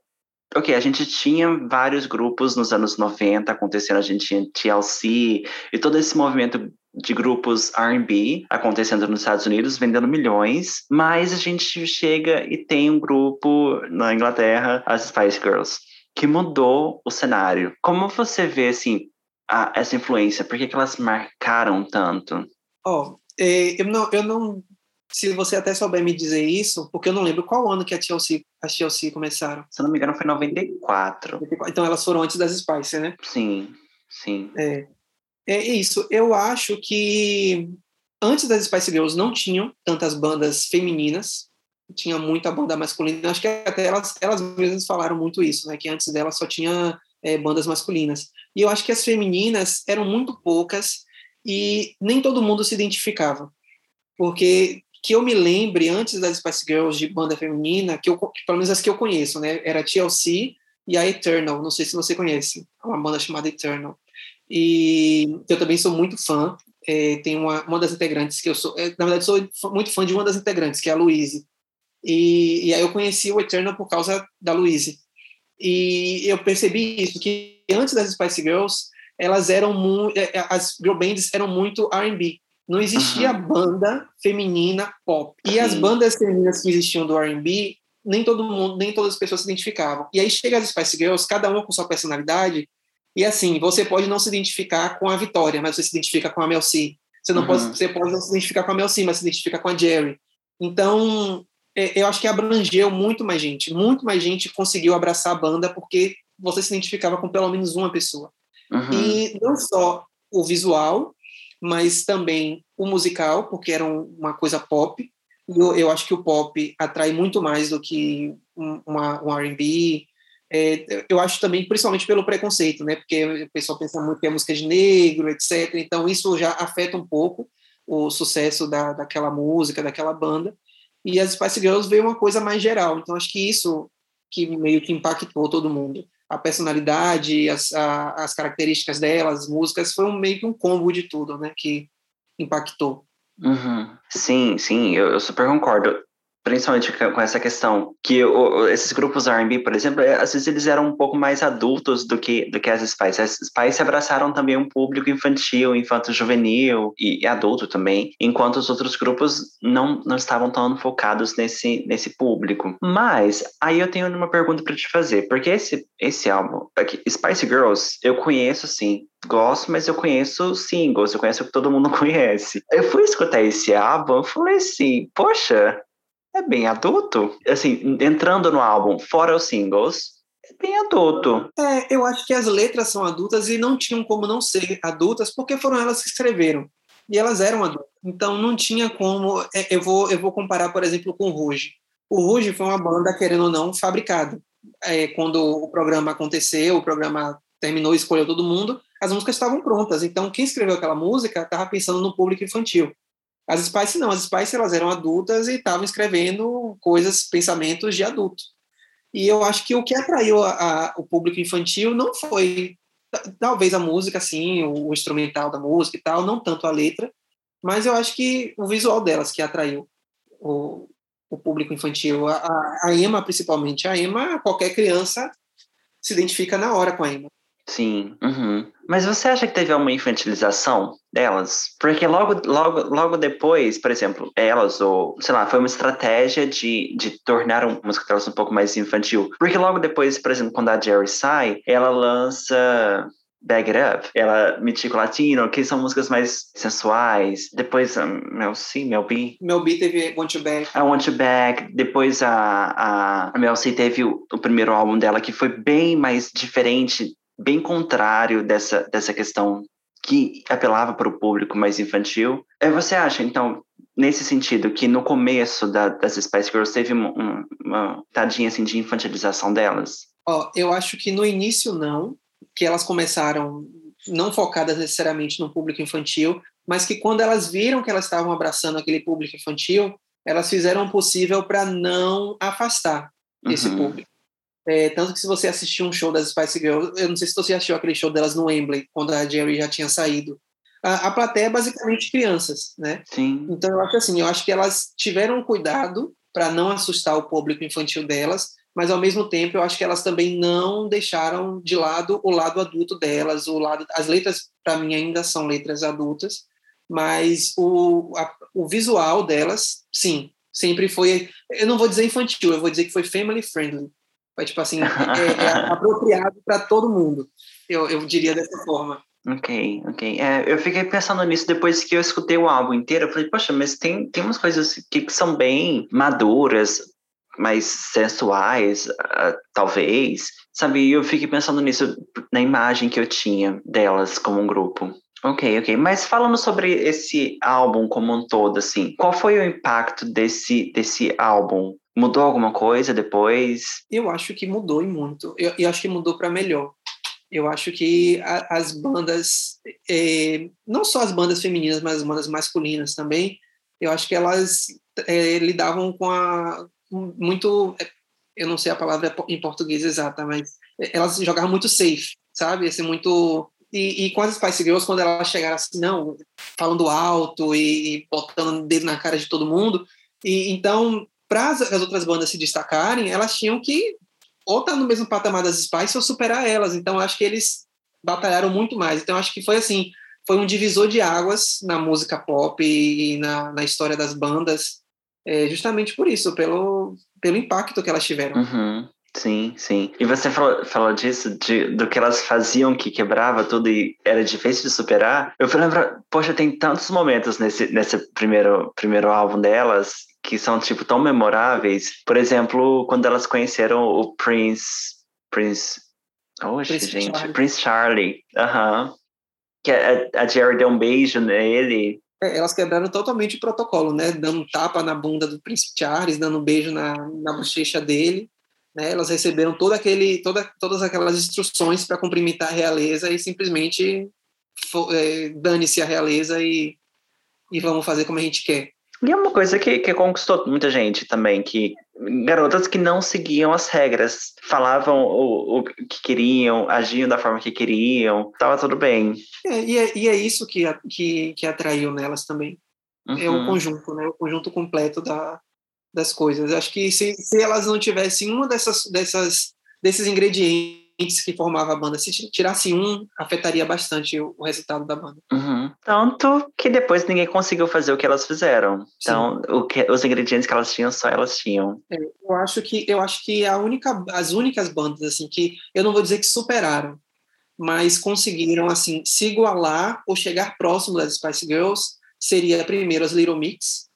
Ok, a gente tinha vários grupos nos anos 90 acontecendo, a gente tinha TLC e todo esse movimento de grupos R&B acontecendo nos Estados Unidos, vendendo milhões, mas a gente chega e tem um grupo na Inglaterra, as Spice Girls, que mudou o cenário. Como você vê, assim, a, essa influência? Por que, que elas marcaram tanto?
Ó, oh, eu não, eu não se você até souber me dizer isso, porque eu não lembro qual ano que a Chelsea, as Chelsea começaram.
Se eu não me engano, foi 94.
Então elas foram antes das Spice, né?
Sim, sim.
É, é isso. Eu acho que antes das Spice Girls não tinham tantas bandas femininas, tinha muita banda masculina. Acho que até elas, elas mesmas falaram muito isso, né? Que antes delas só tinha é, bandas masculinas. E eu acho que as femininas eram muito poucas e nem todo mundo se identificava. Porque que eu me lembre, antes das Spice Girls de banda feminina, que eu, pelo menos as que eu conheço, né? Era TLC e a Eternal. Não sei se você conhece. É uma banda chamada Eternal. E eu também sou muito fã. É, tem uma, uma das integrantes que eu sou... É, na verdade, sou muito fã de uma das integrantes, que é a Louise. E, e aí eu conheci o Eternal por causa da Louise. E eu percebi isso, que antes das Spice Girls, elas eram muito... É, é, as girl bands eram muito R&B não existia uhum. banda feminina pop. E Sim. as bandas femininas que existiam do R&B, nem todo mundo, nem todas as pessoas se identificavam. E aí chega as Spice Girls, cada uma com sua personalidade, e assim, você pode não se identificar com a Vitória, mas você se identifica com a Mel C. Você não uhum. pode, você pode não se identificar com a Mel C, mas se identifica com a Jerry. Então, é, eu acho que abrangeu muito mais gente, muito mais gente conseguiu abraçar a banda porque você se identificava com pelo menos uma pessoa. Uhum. E não só o visual, mas também o musical, porque era uma coisa pop, Eu, eu acho que o pop atrai muito mais do que um, uma, um R&B. É, eu acho também, principalmente pelo preconceito, né? Porque o pessoal pensa muito que é música de negro, etc. Então isso já afeta um pouco o sucesso da, daquela música, daquela banda. E as Spice Girls veio uma coisa mais geral. Então acho que isso que meio que impactou todo mundo. A personalidade, as, a, as características delas, as músicas, foi um, meio que um combo de tudo, né? Que impactou.
Uhum. Sim, sim, eu, eu super concordo principalmente com essa questão que o, esses grupos R&B, por exemplo, é, às vezes eles eram um pouco mais adultos do que do que as Spice. As Spice abraçaram também um público infantil, infanto-juvenil e, e, adulto também, enquanto os outros grupos não, não estavam tão focados nesse nesse público. Mas aí eu tenho uma pergunta para te fazer, porque esse esse álbum, aqui, Spice Girls, eu conheço sim, gosto, mas eu conheço singles, eu conheço o que todo mundo conhece. Eu fui escutar esse álbum, eu falei assim, poxa, é bem adulto. Assim, entrando no álbum, fora os singles, é bem adulto.
É, eu acho que as letras são adultas e não tinham como não ser adultas, porque foram elas que escreveram. E elas eram adultas. Então não tinha como. É, eu, vou, eu vou comparar, por exemplo, com o Ruge. O Ruge foi uma banda, querendo ou não, fabricada. É, quando o programa aconteceu, o programa terminou, escolheu todo mundo, as músicas estavam prontas. Então, quem escreveu aquela música estava pensando no público infantil. As Spice não, as Spice elas eram adultas e estavam escrevendo coisas, pensamentos de adulto. E eu acho que o que atraiu a, a, o público infantil não foi talvez a música, sim, o, o, instrumental da música e tal, não tanto a letra, mas eu acho que o visual delas que atraiu o, o público infantil. A, a, Emma, principalmente, a Emma, qualquer criança se identifica na hora com a Emma.
Sim. Uhum. Mas você acha que teve uma infantilização delas? Porque logo, logo, logo depois, por exemplo, elas, ou sei lá, foi uma estratégia de, de tornar a música delas um pouco mais infantil. Porque logo depois, por exemplo, quando a Jerry sai, ela lança Bag It Up, ela Mitico Latino, que são músicas mais sensuais. Depois a Mel C, Mel B.
Mel B teve Want You Back.
A Want You Back. Depois a, a, Mel C teve o, o primeiro álbum dela, que foi bem mais diferente bem contrário dessa, dessa questão que apelava para o público mais infantil. É, você acha, então, nesse sentido, que no começo da, das Spice Girls teve uma, uma tadinha assim, de infantilização delas?
Oh, eu acho que no início não, que elas começaram não focadas necessariamente no público infantil, mas que quando elas viram que elas estavam abraçando aquele público infantil, elas fizeram o possível para não afastar esse uhum. público. É, tanto que se você assistiu um show das Spice Girls, eu não sei se você assistiu aquele show delas no Wembley, quando a Jerry já tinha saído. A, a plateia é basicamente crianças, né?
Sim.
Então eu acho assim, eu acho que elas tiveram cuidado para não assustar o público infantil delas, mas ao mesmo tempo eu acho que elas também não deixaram de lado o lado adulto delas, o lado as letras para mim ainda são letras adultas, mas o, a, o visual delas, sim, sempre foi, eu não vou dizer infantil, eu vou dizer que foi family friendly. Foi, tipo assim, é, é apropriado para todo mundo, eu, eu diria dessa forma.
Ok, ok. É, eu fiquei pensando nisso depois que eu escutei o álbum inteiro. Eu falei, poxa, mas tem, tem umas coisas que, que são bem maduras, mais sensuais, uh, talvez. Sabe, e eu fiquei pensando nisso na imagem que eu tinha delas como um grupo. Ok, ok. Mas falando sobre esse álbum como um todo, assim, qual foi o impacto desse, desse álbum Mudou alguma coisa depois?
Eu acho que mudou e muito. Eu, eu acho que mudou para melhor. Eu acho que a, as bandas, é, não só as bandas femininas, mas as bandas masculinas também, eu acho que elas é, lidavam com a muito, eu não sei a palavra em português exata, mas elas jogavam muito safe, sabe? Assim, muito e, e, com as Spice Girls, quando elas chegaram assim, não, falando alto e, e botando o dedo na cara de todo mundo, e então para as, outras bandas se destacarem, elas tinham que ou estar tá no mesmo patamar das Spice ou superar elas. Então, acho que eles batalharam muito mais. Então, acho que foi assim, foi um divisor de águas na música pop e na, na história das bandas, é, justamente por isso, pelo, pelo impacto que elas tiveram.
Uhum. Sim, sim. E você falou, falou disso, de, do que elas faziam que quebrava tudo e era difícil de superar. Eu fui lembrar, poxa, tem tantos momentos nesse, nesse primeiro, primeiro álbum delas que são, tipo, tão memoráveis. Por exemplo, quando elas conheceram o Prince... Prince... Oxe, Prince gente. Charlie. Prince Charlie. Aham. Uhum. Que a, a Jerry deu um beijo nele.
É, elas quebraram totalmente o protocolo, né? Dando tapa na bunda do príncipe Charles, dando um beijo na, na bochecha dele. Né? Elas receberam todo aquele, toda, todas aquelas instruções para cumprimentar a realeza e simplesmente é, dane-se a realeza e, e vamos fazer como a gente quer.
E é uma coisa que, que conquistou muita gente também, que garotas que não seguiam as regras, falavam o, o que queriam, agiam da forma que queriam, tava tudo bem.
É, e, é, e é isso que, que, que atraiu nelas também. Uhum. É o uhum. conjunto, né? O conjunto completo da, das coisas. Acho que se, se elas não tivessem uma dessas, dessas desses ingredientes que formava a banda. Se tirasse um, afetaria bastante o, o resultado da banda.
Uhum. Tanto que depois ninguém conseguiu fazer o que elas fizeram. Então, o que, os ingredientes que elas tinham, só elas tinham.
É, eu acho que eu acho que a única, as únicas bandas assim que eu não vou dizer que superaram, mas conseguiram assim se igualar ou chegar próximo das Spice Girls seria primeiro as Little Mix,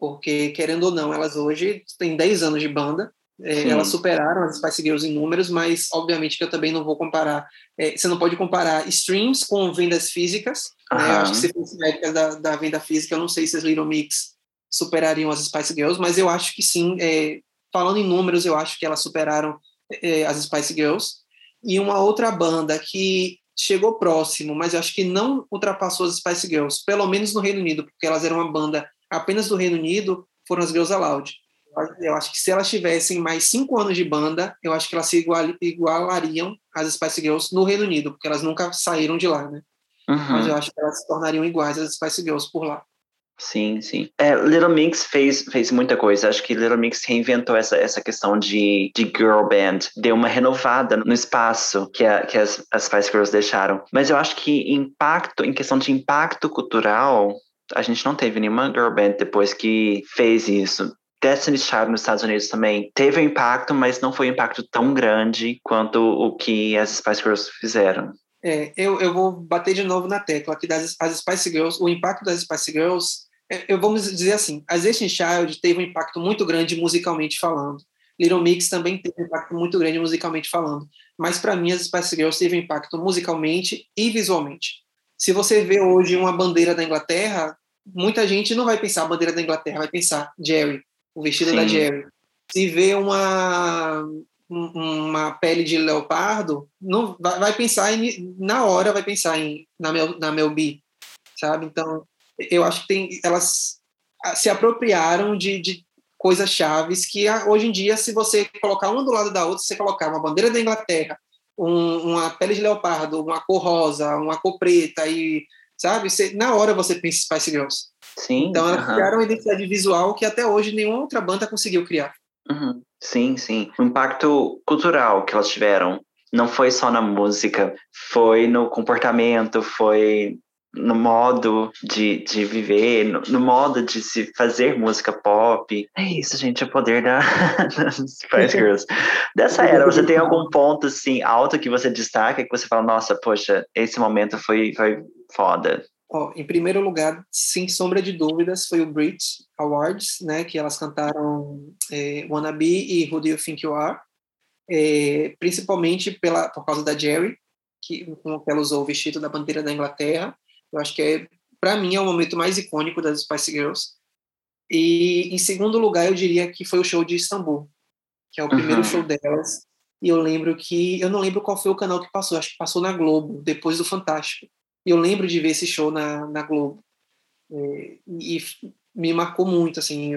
porque querendo ou não, elas hoje têm 10 anos de banda é, elas superaram as Spice Girls em números, mas obviamente que eu também não vou comparar. É, você não pode comparar streams com vendas físicas. Né? Eu acho que se fosse métricas da, da venda física, eu não sei se as Little Mix superariam as Spice Girls, mas eu acho que sim. É, falando em números, eu acho que elas superaram é, as Spice Girls. E uma outra banda que chegou próximo, mas eu acho que não ultrapassou as Spice Girls, pelo menos no Reino Unido, porque elas eram uma banda apenas do Reino Unido, foram as Girls Aloud. Eu acho que se elas tivessem mais cinco anos de banda, eu acho que elas se igual, igualariam às Spice Girls no Reino Unido, porque elas nunca saíram de lá, né? Uhum. Mas eu acho que elas se tornariam iguais às Spice Girls por lá.
Sim, sim. É, Little Mix fez, fez muita coisa. Acho que Little Mix reinventou essa, essa questão de, de girl band. Deu uma renovada no espaço que, a, que as, as Spice Girls deixaram. Mas eu acho que impacto, em questão de impacto cultural, a gente não teve nenhuma girl band depois que fez isso. Destiny's Child nos Estados Unidos também teve um impacto, mas não foi um impacto tão grande quanto o que as Spice Girls fizeram.
É, eu, eu vou bater de novo na tecla aqui das as Spice Girls, o impacto das Spice Girls, é, eu vamos dizer assim, as Destiny's Child teve um impacto muito grande musicalmente falando. Little Mix também teve um impacto muito grande musicalmente falando. Mas para mim as Spice Girls teve um impacto musicalmente e visualmente. Se você vê hoje uma bandeira da Inglaterra, muita gente não vai pensar a bandeira da Inglaterra, vai pensar Jerry o vestido Sim. da Jerry. Se vê uma uma pele de leopardo, não vai, vai pensar em, na hora vai pensar em na meu na meu bi, sabe? Então eu acho que tem elas se apropriaram de, de coisas chaves que hoje em dia se você colocar uma do lado da outra, você colocar uma bandeira da Inglaterra, um, uma pele de leopardo, uma cor rosa, uma cor preta e sabe? Você, na hora você pensa Spice Girls.
Sim.
Então elas uhum. criaram uma identidade visual que até hoje nenhuma outra banda conseguiu criar.
Uhum. Sim, sim. O impacto cultural que elas tiveram não foi só na música, foi no comportamento, foi no modo de, de viver, no, no, modo de se fazer música pop. É isso, gente, o poder da, das Spice Girls. Dessa era, você tem algum ponto assim alto que você destaca, que você fala, nossa, poxa, esse momento foi, foi foda.
Oh, em primeiro lugar, sem sombra de dúvidas, foi o Brit Awards, né, que elas cantaram é, Wanna Be e Who Do You Think You Are, é, principalmente pela, por causa da Jerry, que, com que ela usou o vestido da bandeira da Inglaterra. Eu acho que, é, para mim, é o momento mais icônico das Spice Girls. E, em segundo lugar, eu diria que foi o show de Istambul, que é o primeiro uhum. show delas. E eu lembro que, eu não lembro qual foi o canal que passou, acho que passou na Globo, depois do Fantástico eu lembro de ver esse show na, na Globo. É, e me marcou muito, assim,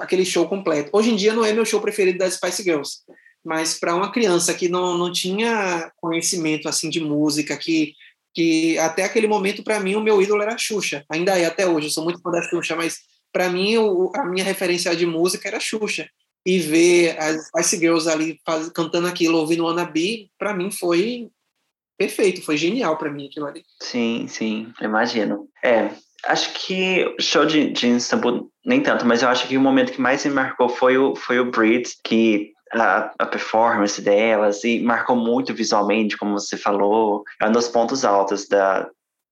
aquele show completo. Hoje em dia não é meu show preferido das Spice Girls, mas para uma criança que não, não tinha conhecimento, assim, de música, que, que até aquele momento, para mim, o meu ídolo era a Xuxa. Ainda é até hoje, eu sou muito fã da Xuxa, mas para mim, o, a minha referência de música era a Xuxa. E ver as Spice Girls ali faz, cantando aquilo, ouvindo Wanna Be, para mim foi perfeito, foi genial para mim aquilo ali.
Sim, sim, imagino. É, acho que show de, de Istanbul, nem tanto, mas eu acho que o momento que mais me marcou foi o, foi o Brit, que a, a, performance delas e marcou muito visualmente, como você falou, é um dos pontos altos da,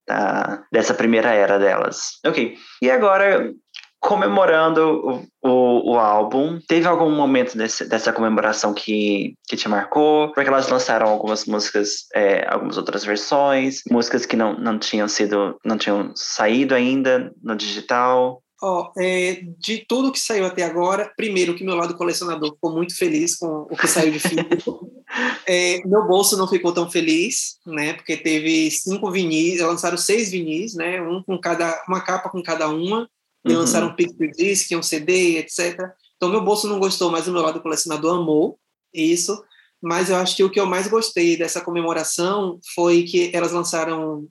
da, dessa primeira era delas. Ok, e agora comemorando o, o, o, álbum. Teve algum momento desse, dessa comemoração que, que te marcou? Porque elas lançaram algumas músicas, é, algumas outras versões, músicas que não, não tinham sido, não tinham saído ainda no digital.
Ó, oh, é, de tudo que saiu até agora, primeiro que meu lado colecionador ficou muito feliz com o que saiu de físico. é, meu bolso não ficou tão feliz, né? Porque teve cinco vinis, lançaram seis vinis, né? Um com cada, uma capa com cada uma. E uhum. lançaram um picture disc, um CD, etc. Então meu bolso não gostou, mas o meu lado colecionador amou isso. Mas eu acho que o que eu mais gostei dessa comemoração foi que elas lançaram,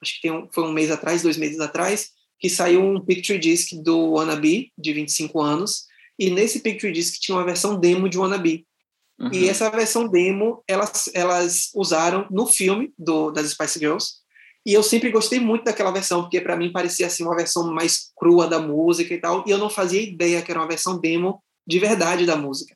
acho que um, foi um mês atrás, dois meses atrás que saiu um picture disc do Wannabe, de 25 anos, e nesse picture disc tinha uma versão demo de Wannabe. Uhum. E essa versão demo, elas, elas usaram no filme do, das Spice Girls, e eu sempre gostei muito daquela versão, porque para mim parecia assim uma versão mais crua da música e tal, e eu não fazia ideia que era uma versão demo de verdade da música.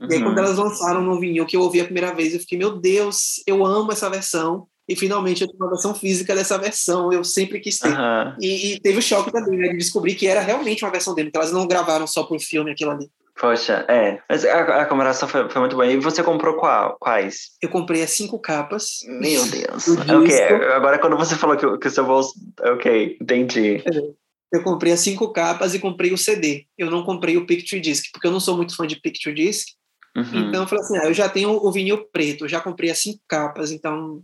Uhum. E aí, quando uhum. elas lançaram no vinil, que eu ouvi a primeira vez, eu fiquei, meu Deus, eu amo essa versão, e finalmente eu tenho uma versão física dessa versão, eu sempre quis ter. Uhum. E, e, teve o choque também, né, de descobrir que era realmente uma versão dele, que elas não gravaram só por filme aquilo ali.
Poxa, é. Mas a, a comparação foi, foi, muito boa. E você comprou qual, quais?
Eu comprei as cinco capas.
Meu Deus. ok, agora quando você falou que, que o seu bolso. Ok, entendi. É.
Eu comprei as cinco capas e comprei o CD. Eu não comprei o Picture Disc, porque eu não sou muito fã de Picture Disc. Uhum. Então eu falei assim: ah, eu já tenho o vinil preto, já comprei as cinco capas, então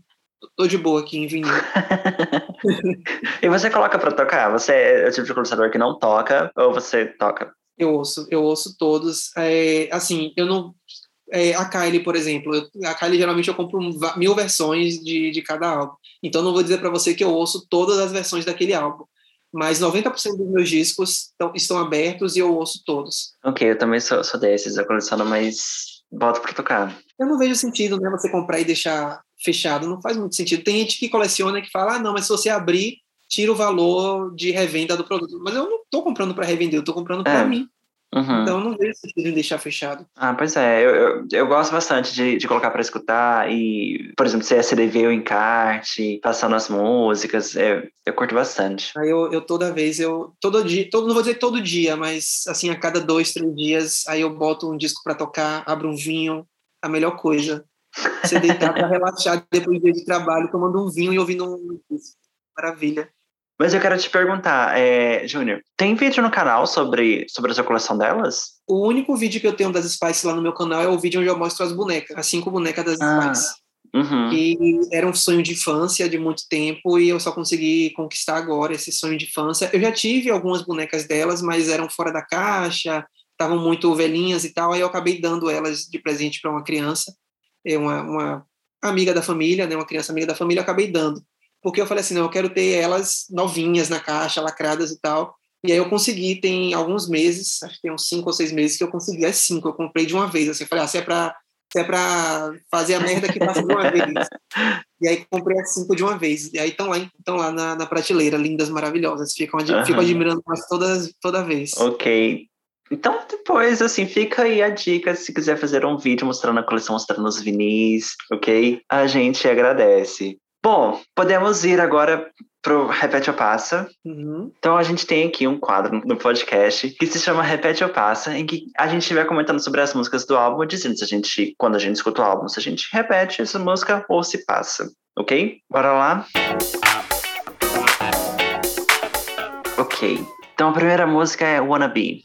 tô de boa aqui em vinil.
e você coloca para tocar? Você é o tipo de colecionador que não toca ou você toca?
Eu ouço, eu ouço todos. É, assim, eu não. É, a Kylie, por exemplo, eu, a Kylie geralmente eu compro mil versões de, de cada álbum. Então não vou dizer para você que eu ouço todas as versões daquele álbum. Mas 90% dos meus discos estão, estão abertos e eu ouço todos.
Ok, eu também sou, sou desses, eu coleciono, mas boto para tocar.
Eu não vejo sentido, né, você comprar e deixar fechado, não faz muito sentido. Tem gente que coleciona que fala, ah, não, mas se você abrir, tira o valor de revenda do produto. Mas eu não estou comprando para revender, eu estou comprando para é. mim. Uhum. Então não vejo sentido em deixar fechado.
Ah, pois é, eu, eu, eu gosto bastante de, de colocar para escutar e, por exemplo, se é CDV ou encarte, passando as músicas, eu, eu curto bastante.
Aí eu, eu toda vez, eu todo dia, todo, não vou dizer todo dia, mas assim, a cada dois, três dias, aí eu boto um disco para tocar, abro um vinho, a melhor coisa. Você deitar para relaxar depois do dia de trabalho, tomando um vinho e ouvindo um disco. Maravilha.
Mas eu quero te perguntar, é, Júnior, tem vídeo no canal sobre, sobre a sua coleção delas?
O único vídeo que eu tenho das Spice lá no meu canal é o vídeo onde eu mostro as bonecas, as cinco bonecas das ah, Spice. Uhum. Que era um sonho de infância de muito tempo e eu só consegui conquistar agora esse sonho de infância. Eu já tive algumas bonecas delas, mas eram fora da caixa, estavam muito velhinhas e tal, aí eu acabei dando elas de presente para uma criança, é uma, uma amiga da família, né, uma criança amiga da família, eu acabei dando porque eu falei assim, não, eu quero ter elas novinhas na caixa, lacradas e tal. E aí eu consegui, tem alguns meses, acho que tem uns cinco ou seis meses que eu consegui as cinco, eu comprei de uma vez. Assim, eu falei, ah, se é para se é para fazer a merda que passa de uma vez. E aí comprei as cinco de uma vez. E aí estão lá, estão lá na, na, prateleira, lindas, maravilhosas. Ficam, uhum. Fico admirando elas todas, toda vez.
Ok. Então, depois, assim, fica aí a dica se quiser fazer um vídeo mostrando a coleção, mostrando os vinis, ok? A gente agradece. Bom, podemos ir agora pro Repete ou Passa. Uhum. Então a gente tem aqui um quadro no podcast que se chama Repete ou Passa, em que a gente vai comentando sobre as músicas do álbum, dizendo se a gente, quando a gente escuta o álbum, se a gente repete essa música ou se passa. Ok? Bora lá? Ok. Então a primeira música é Wanna Be.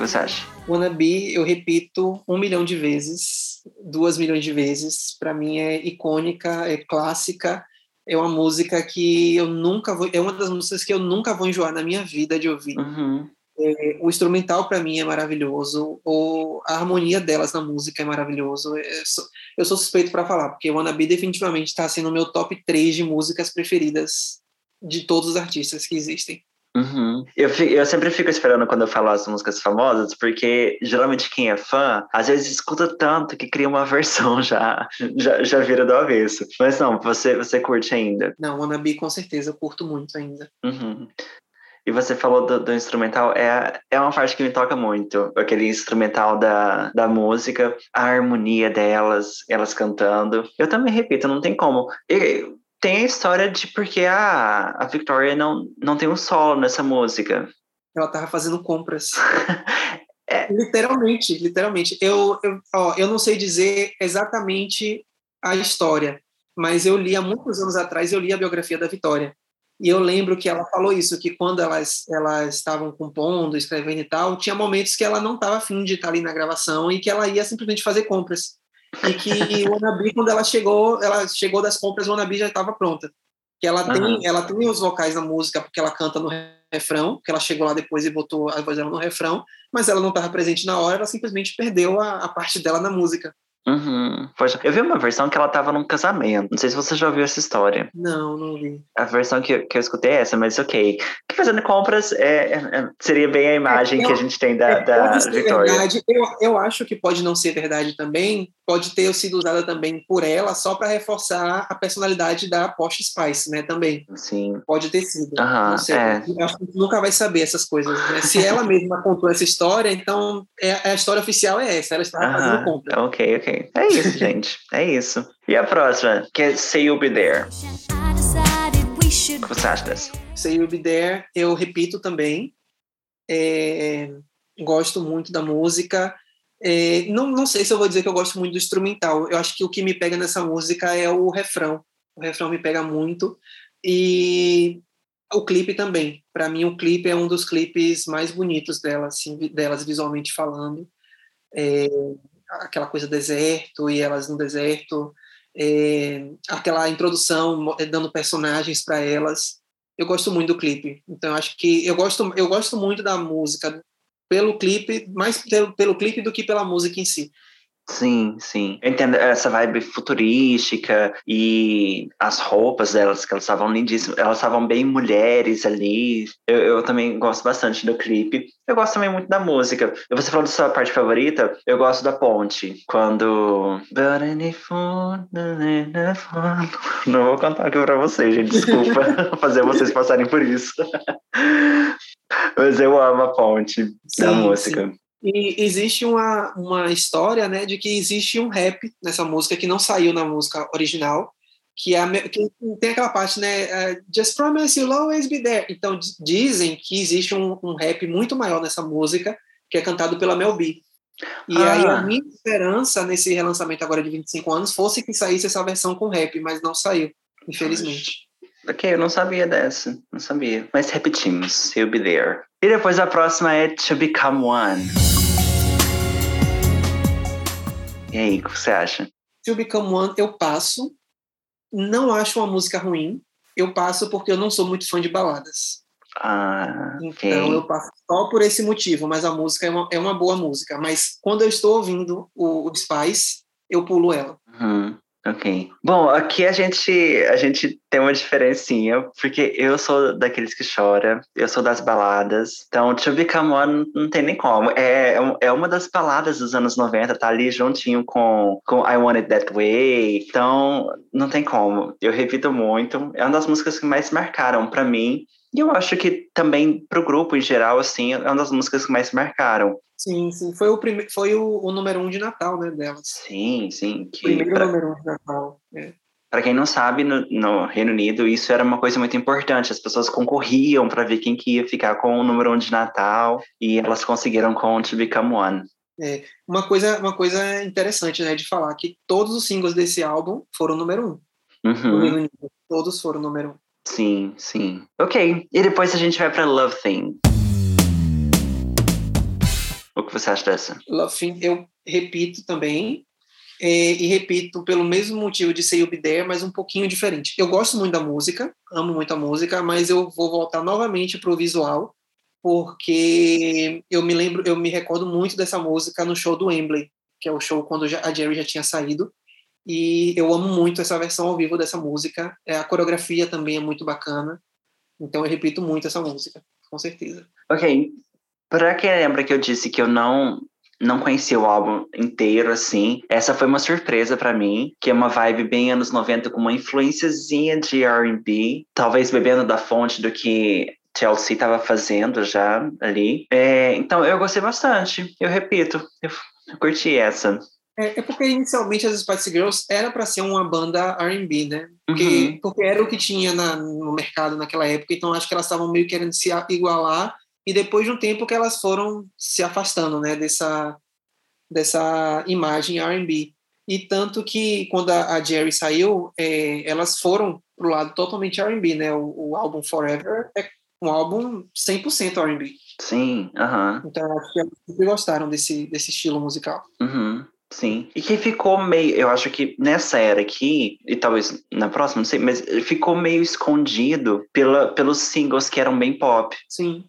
Que você acha?
Wanna Be, eu repito um milhão de vezes duas milhões de vezes. Para mim é icônica, é clássica. É uma música que eu nunca vou. É uma das músicas que eu nunca vou enjoar na minha vida de ouvir. Uhum. É, o instrumental para mim é maravilhoso. O, a harmonia delas na música é maravilhoso. Eu é, sou, eu sou suspeito para falar, porque Wannabe definitivamente está sendo o meu top 3 de músicas preferidas de todos os artistas que existem.
Uhum. Eu, eu sempre fico esperando quando eu falo as músicas famosas, porque geralmente quem é fã, às vezes escuta tanto que cria uma versão já, já, já vira do avesso. Mas não, você, você curte ainda?
Não, Wannabe com certeza, eu curto muito ainda.
Uhum. E você falou do, do, instrumental, é, é uma parte que me toca muito, aquele instrumental da, da música, a harmonia delas, elas cantando. Eu também repito, não tem como. E, tem a história de porque a, a Victoria não, não tem um solo nessa música.
Ela tava fazendo compras. é. Literalmente, literalmente. Eu, eu, ó, eu não sei dizer exatamente a história, mas eu li há muitos anos atrás, eu li a biografia da Vitória. E eu lembro que ela falou isso, que quando elas, elas estavam compondo, escrevendo e tal, tinha momentos que ela não estava afim de estar ali na gravação e que ela ia simplesmente fazer compras. E que o Anabi, quando ela chegou, ela chegou das compras, o Anabi já estava pronta. Que ela tem, uhum. ela tem os vocais na música porque ela canta no refrão, que ela chegou lá depois e botou a voz dela no refrão, mas ela não estava presente na hora, ela simplesmente perdeu a, a parte dela na música.
Uhum. Eu vi uma versão que ela tava num casamento. Não sei se você já ouviu essa história.
Não, não vi.
A versão que, que eu escutei é essa, mas ok. Que fazendo compras é, é, é, seria bem a imagem é, que a gente tem da, é, da Vitória.
Verdade. Eu, eu acho que pode não ser verdade também, pode ter sido usada também por ela só para reforçar a personalidade da Porsche Spice, né? Também.
Sim.
Pode ter sido.
Uhum, não sei. É.
Acho que nunca vai saber essas coisas. Né? Se ela mesma contou essa história, então é, a história oficial é essa. Ela estava uhum, fazendo compras.
Ok, ok. É isso, gente. É isso. E a próxima, que é Say You'll Be There. O que você acha dessa?
Say You'll Be There, eu repito também. É, gosto muito da música. É, não, não sei se eu vou dizer que eu gosto muito do instrumental. Eu acho que o que me pega nessa música é o refrão. O refrão me pega muito. E o clipe também. Para mim, o clipe é um dos clipes mais bonitos delas, assim, delas visualmente falando. É, aquela coisa deserto e elas no deserto, é, aquela introdução é, dando personagens para elas. Eu gosto muito do clipe. Então acho que eu gosto eu gosto muito da música pelo clipe, mais pelo, pelo clipe do que pela música em si.
Sim, sim. Eu entendo essa vibe futurística e as roupas delas, que elas estavam lindíssimas. Elas estavam bem mulheres ali. Eu, eu, também gosto bastante do clipe. Eu gosto também muito da música. Você falou da sua parte favorita? Eu gosto da ponte. Quando. Não vou cantar aqui pra vocês, gente. Desculpa fazer vocês passarem por isso. Mas eu amo a ponte sim, da música. Sim.
E existe uma, uma história, né, de que existe um rap nessa música que não saiu na música original, que, é a, que tem aquela parte, né, uh, Just promise you'll always be there. Então, dizem que existe um, um, rap muito maior nessa música, que é cantado pela Mel B. E ah. aí a minha esperança nesse relançamento agora de 25 anos fosse que saísse essa versão com rap, mas não saiu, infelizmente.
Ok, eu não sabia dessa, não sabia. Mas repetimos, you'll be there. E depois a próxima é To Become One. E aí, o que você acha?
To Become One, eu passo. Não acho uma música ruim. Eu passo porque eu não sou muito fã de baladas.
Ah, okay.
Então eu passo só por esse motivo, mas a música é uma, é uma boa música. Mas quando eu estou ouvindo o, o Spice, eu pulo ela.
Uhum. Ok. Bom, aqui a gente a gente tem uma diferencinha, porque eu sou daqueles que chora, eu sou das baladas. Então, To Become One não tem nem como. É, é uma das baladas dos anos 90, tá ali juntinho com, com I Want It That Way. Então, não tem como. Eu repito muito. É uma das músicas que mais marcaram para mim. E eu acho que também pro grupo em geral, assim, é uma das músicas que mais marcaram.
Sim, sim. Foi o, prime... foi o, o número um de Natal, né, delas.
Sim, sim.
Que Primeiro pra... número um de Natal. É.
Para quem não sabe, no, no, Reino Unido isso era uma coisa muito importante. As pessoas concorriam para ver quem que ia ficar com o número um de Natal e elas conseguiram com To Become One.
É, uma coisa, uma coisa interessante, né, de falar que todos os singles desse álbum foram número um.
Uhum.
Todos foram número um.
Sim, sim. Ok. E depois a gente vai para Love Thing. Que você acha dessa?
Thing, eu repito também, é, e repito pelo mesmo motivo de ser You Be There, mas um pouquinho diferente. Eu gosto muito da música, amo muito a música, mas eu vou voltar novamente para o visual, porque eu me lembro, eu me recordo muito dessa música no show do Wembley, que é o show quando a Jerry já tinha saído, e eu amo muito essa versão ao vivo dessa música. É, a coreografia também é muito bacana, então eu repito muito essa música, com certeza.
Ok, para quem lembra que eu disse que eu não não conhecia o álbum inteiro assim, essa foi uma surpresa para mim, que é uma vibe bem anos 90 com uma influenciazinha de R&B, talvez bebendo da fonte do que Chelsea estava fazendo já ali. É, então eu gostei bastante, eu repito, eu curti essa.
É, é porque inicialmente as Spice Girls era para ser uma banda R&B, né? Porque, uhum. porque era o que tinha na, no mercado naquela época, então acho que elas estavam meio querendo se igualar e depois de um tempo que elas foram se afastando, né, dessa dessa imagem R&B. E tanto que quando a, a Jerry saiu, é, elas foram pro lado totalmente R&B, né? O, o, álbum Forever é um álbum 100% R&B.
Sim, aham. Uh -huh.
Então acho que elas sempre gostaram desse, desse estilo musical.
Uhum. Sim. E que ficou meio. Eu acho que nessa era aqui, e talvez na próxima, não sei, mas ficou meio escondido pela, pelos singles que eram bem pop.
Sim.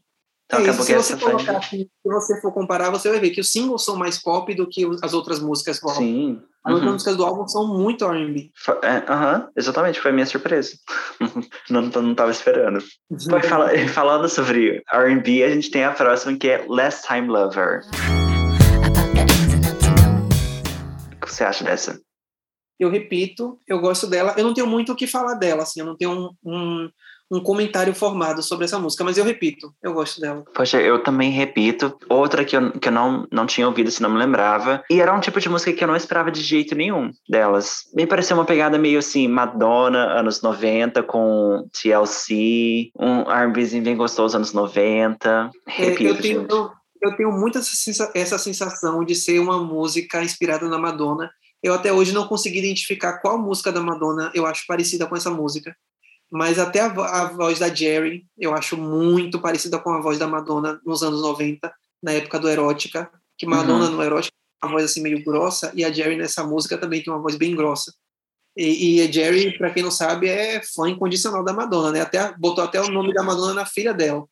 Então, é isso, se, você colocar, se você for comparar, você vai ver que os singles são mais pop do que as outras músicas do álbum.
Sim.
As outras uhum. músicas do álbum são muito R&B.
É, aham, uhum, exatamente, foi a minha surpresa. não, não tava esperando. Uhum. Fala, falando sobre R&B, a gente tem a próxima que é Last Time Lover. O que você acha dessa?
Eu repito, eu gosto dela. Eu não tenho muito o que falar dela, assim, eu não tenho um, um um comentário formado sobre essa música, mas eu repito, eu gosto dela.
Poxa, eu também repito. Outra que eu, que eu não, não tinha ouvido, se não me lembrava. E era um tipo de música que eu não esperava de jeito nenhum delas. Me pareceu uma pegada meio assim, Madonna, anos 90, com TLC, um R&Bzinho bem gostoso, anos 90. Repito, é,
eu tenho, eu, eu tenho muito essa sensação de ser uma música inspirada na Madonna. Eu até hoje não consegui identificar qual música da Madonna eu acho parecida com essa música mas até a, a, voz da Jerry eu acho muito parecida com a voz da Madonna nos anos 90, na época do Erótica, que Madonna uhum. no Erótica uma voz assim meio grossa, e a Jerry nessa música também tem uma voz bem grossa. E, e a Jerry, para quem não sabe, é fã incondicional da Madonna, né? Até, botou até o nome da Madonna na filha dela.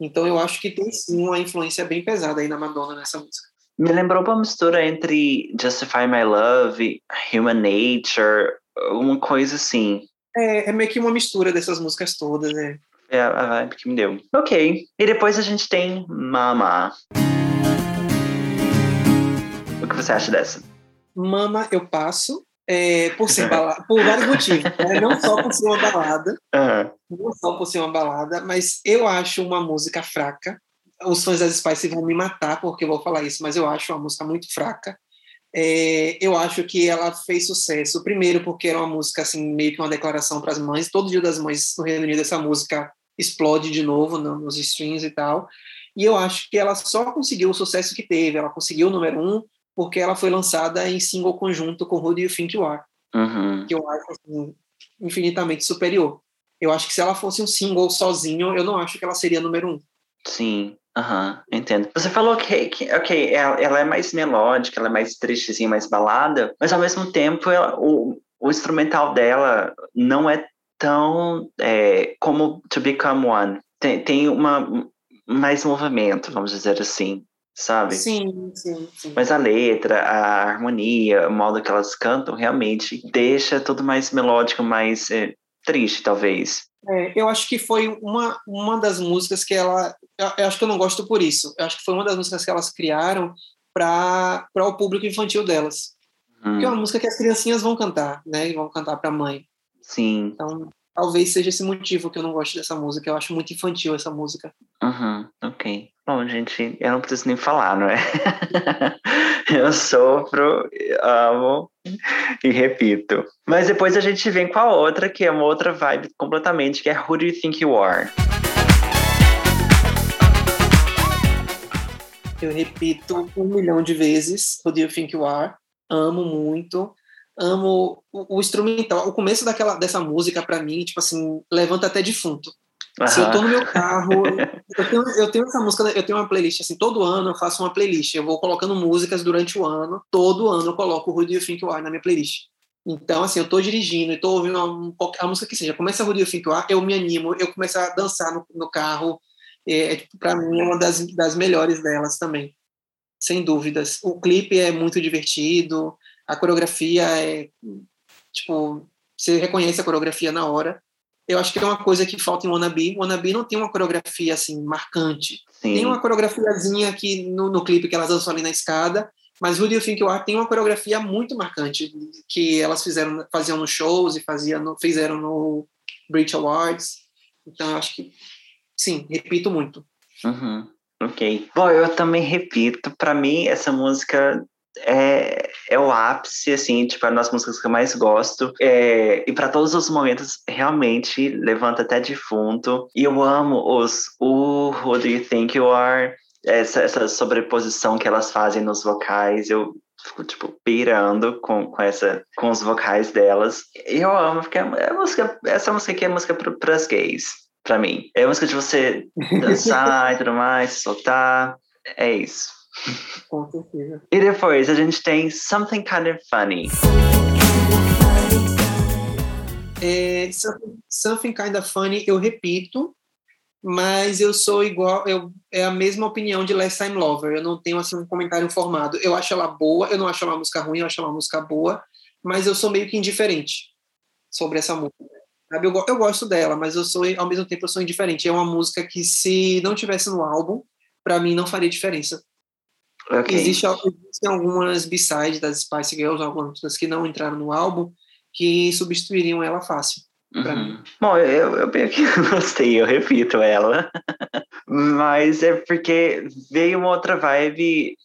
Então eu acho que tem sim uma influência bem pesada aí na Madonna nessa música.
Me lembrou uma mistura entre Justify My Love, Human Nature, uma coisa assim.
É, é meio que uma mistura dessas músicas todas, né?
É a vibe que me deu. Ok. E depois a gente tem Mama. O que você acha dessa?
Mama, eu passo. É, por ser balada, por vários motivos, né? não só por ser uma balada, uhum. não só por ser uma balada, mas eu acho uma música fraca. Os fãs das Spice vão me matar porque eu vou falar isso, mas eu acho uma música muito fraca. É, eu acho que ela fez sucesso, primeiro porque era uma música assim meio que uma declaração para as mães. Todo Dia das Mães no Reino Unido essa música explode de novo no, nos streams e tal. E eu acho que ela só conseguiu o sucesso que teve. Ela conseguiu o número um porque ela foi lançada em single conjunto com Who Do You Think You Are,
uhum.
que eu acho assim, infinitamente superior. Eu acho que se ela fosse um single sozinho, eu não acho que ela seria número um.
Sim. Aham, uhum, entendo. Você falou que, que ok, ela, ela, é mais melódica, ela é mais tristezinha, mais balada, mas ao mesmo tempo ela, o, o instrumental dela não é tão é, como To Become One. Tem, tem uma mais movimento, vamos dizer assim, sabe?
Sim, sim, sim.
Mas a letra, a harmonia, o modo que elas cantam realmente deixa tudo mais melódico, mais é, triste, talvez.
É, eu acho que foi uma, uma das músicas que ela. Eu acho que eu não gosto por isso. Eu acho que foi uma das músicas que elas criaram para o público infantil delas. Hum. Que é uma música que as criancinhas vão cantar, né? E vão cantar para a mãe.
Sim.
Então, talvez seja esse motivo que eu não gosto dessa música. Eu acho muito infantil essa música.
Uhum, ok. Bom, gente, eu não preciso nem falar, não é? eu sofro, amo e repito. Mas depois a gente vem com a outra, que é uma outra vibe completamente, que é Who Do You Think You Are?
Eu repito um milhão de vezes Who Do You Think You Are? Amo muito amo o, o instrumental. O começo daquela, dessa música, para mim, tipo assim, levanta até defunto. Uhum. Se eu tô no meu carro, eu tenho, eu tenho essa música, eu tenho uma playlist, assim, todo ano eu faço uma playlist, eu vou colocando músicas durante o ano, todo ano eu coloco o Who Do You Think You Are na minha playlist. Então, assim, eu tô dirigindo e tô ouvindo uma, a música que seja, começa a Who Do You Think You Are, eu me animo, eu começo a dançar no, no carro, é, é tipo, pra mim é uma das, das melhores delas também, sem dúvidas. O clipe é muito divertido, a coreografia é tipo você reconhece a coreografia na hora eu acho que é uma coisa que falta em Wannabe Wannabe não tem uma coreografia assim marcante Sim. tem uma coreografiazinha aqui no, no clipe que elas dançam ali na escada mas Who Do You Think You Are tem uma coreografia muito marcante que elas fizeram faziam nos shows e faziam no, fizeram no Brit Awards então eu acho que sim repito muito
uhum. ok bom eu também repito para mim essa música é, é o ápice, assim, tipo, é uma das músicas que eu mais gosto. É, e para todos os momentos, realmente levanta até defunto. E eu amo os uh, Who Do You Think You Are? Essa, essa sobreposição que elas fazem nos vocais. Eu fico, tipo, pirando com, com, essa, com os vocais delas. E eu amo, porque é, é música, essa música aqui é música para as gays, para mim. É música de você dançar e tudo mais, soltar. É isso.
Com certeza.
E depois a gente tem Something Kind of Funny.
É, something Kind of Funny, eu repito, mas eu sou igual, eu, é a mesma opinião de Last Time Lover. Eu não tenho assim, um comentário formado. Eu acho ela boa, eu não acho ela uma música ruim, eu acho ela uma música boa, mas eu sou meio que indiferente sobre essa música. Sabe? Eu, eu gosto dela, mas eu sou, ao mesmo tempo, eu sou indiferente. É uma música que, se não tivesse no álbum, para mim não faria diferença. Okay. Existe, existem algumas b-sides das Spice Girls, algumas músicas que não entraram no álbum, que substituiriam ela fácil. Uhum.
Bom, eu, eu bem que gostei, eu repito ela. Mas é porque veio uma outra vibe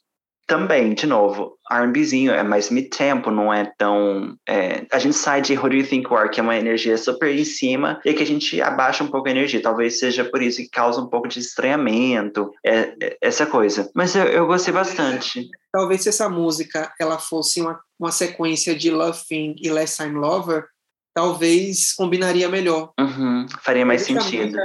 também, de novo, R&Bzinho é mais mid-tempo, não é tão... É, a gente sai de Who Do You Think Are, que é uma energia super em cima, e que a gente abaixa um pouco a energia. Talvez seja por isso que causa um pouco de estranhamento, é, é, essa coisa. Mas eu, eu, gostei bastante.
Talvez se essa música ela fosse uma, uma sequência de Love Thing e Last Time Lover, talvez combinaria melhor.
Uhum, faria mais sentido.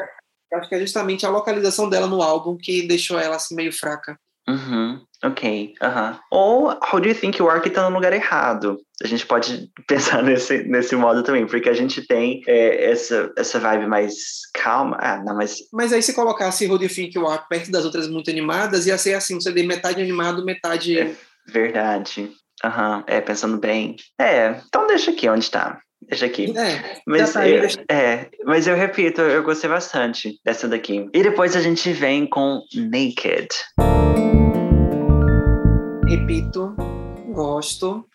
Acho que é justamente a localização dela no álbum que deixou ela assim meio fraca.
Uhum, ok, uhum. Ou How Do You Think You Are que tá no lugar errado? A gente pode pensar nesse, nesse modo também, porque a gente tem é, essa, essa vibe mais calma. Ah, não, mas...
Mas aí se colocasse How Do You Think You Are perto das outras muito animadas, ia ser assim, você CD metade animado, metade...
É verdade. Aham, uhum. é, pensando bem. É, então deixa aqui onde tá. Deixa aqui. É, mas, tá eu, é, mas eu repito, eu gostei bastante dessa daqui. E depois a gente vem com Naked
repito, gosto.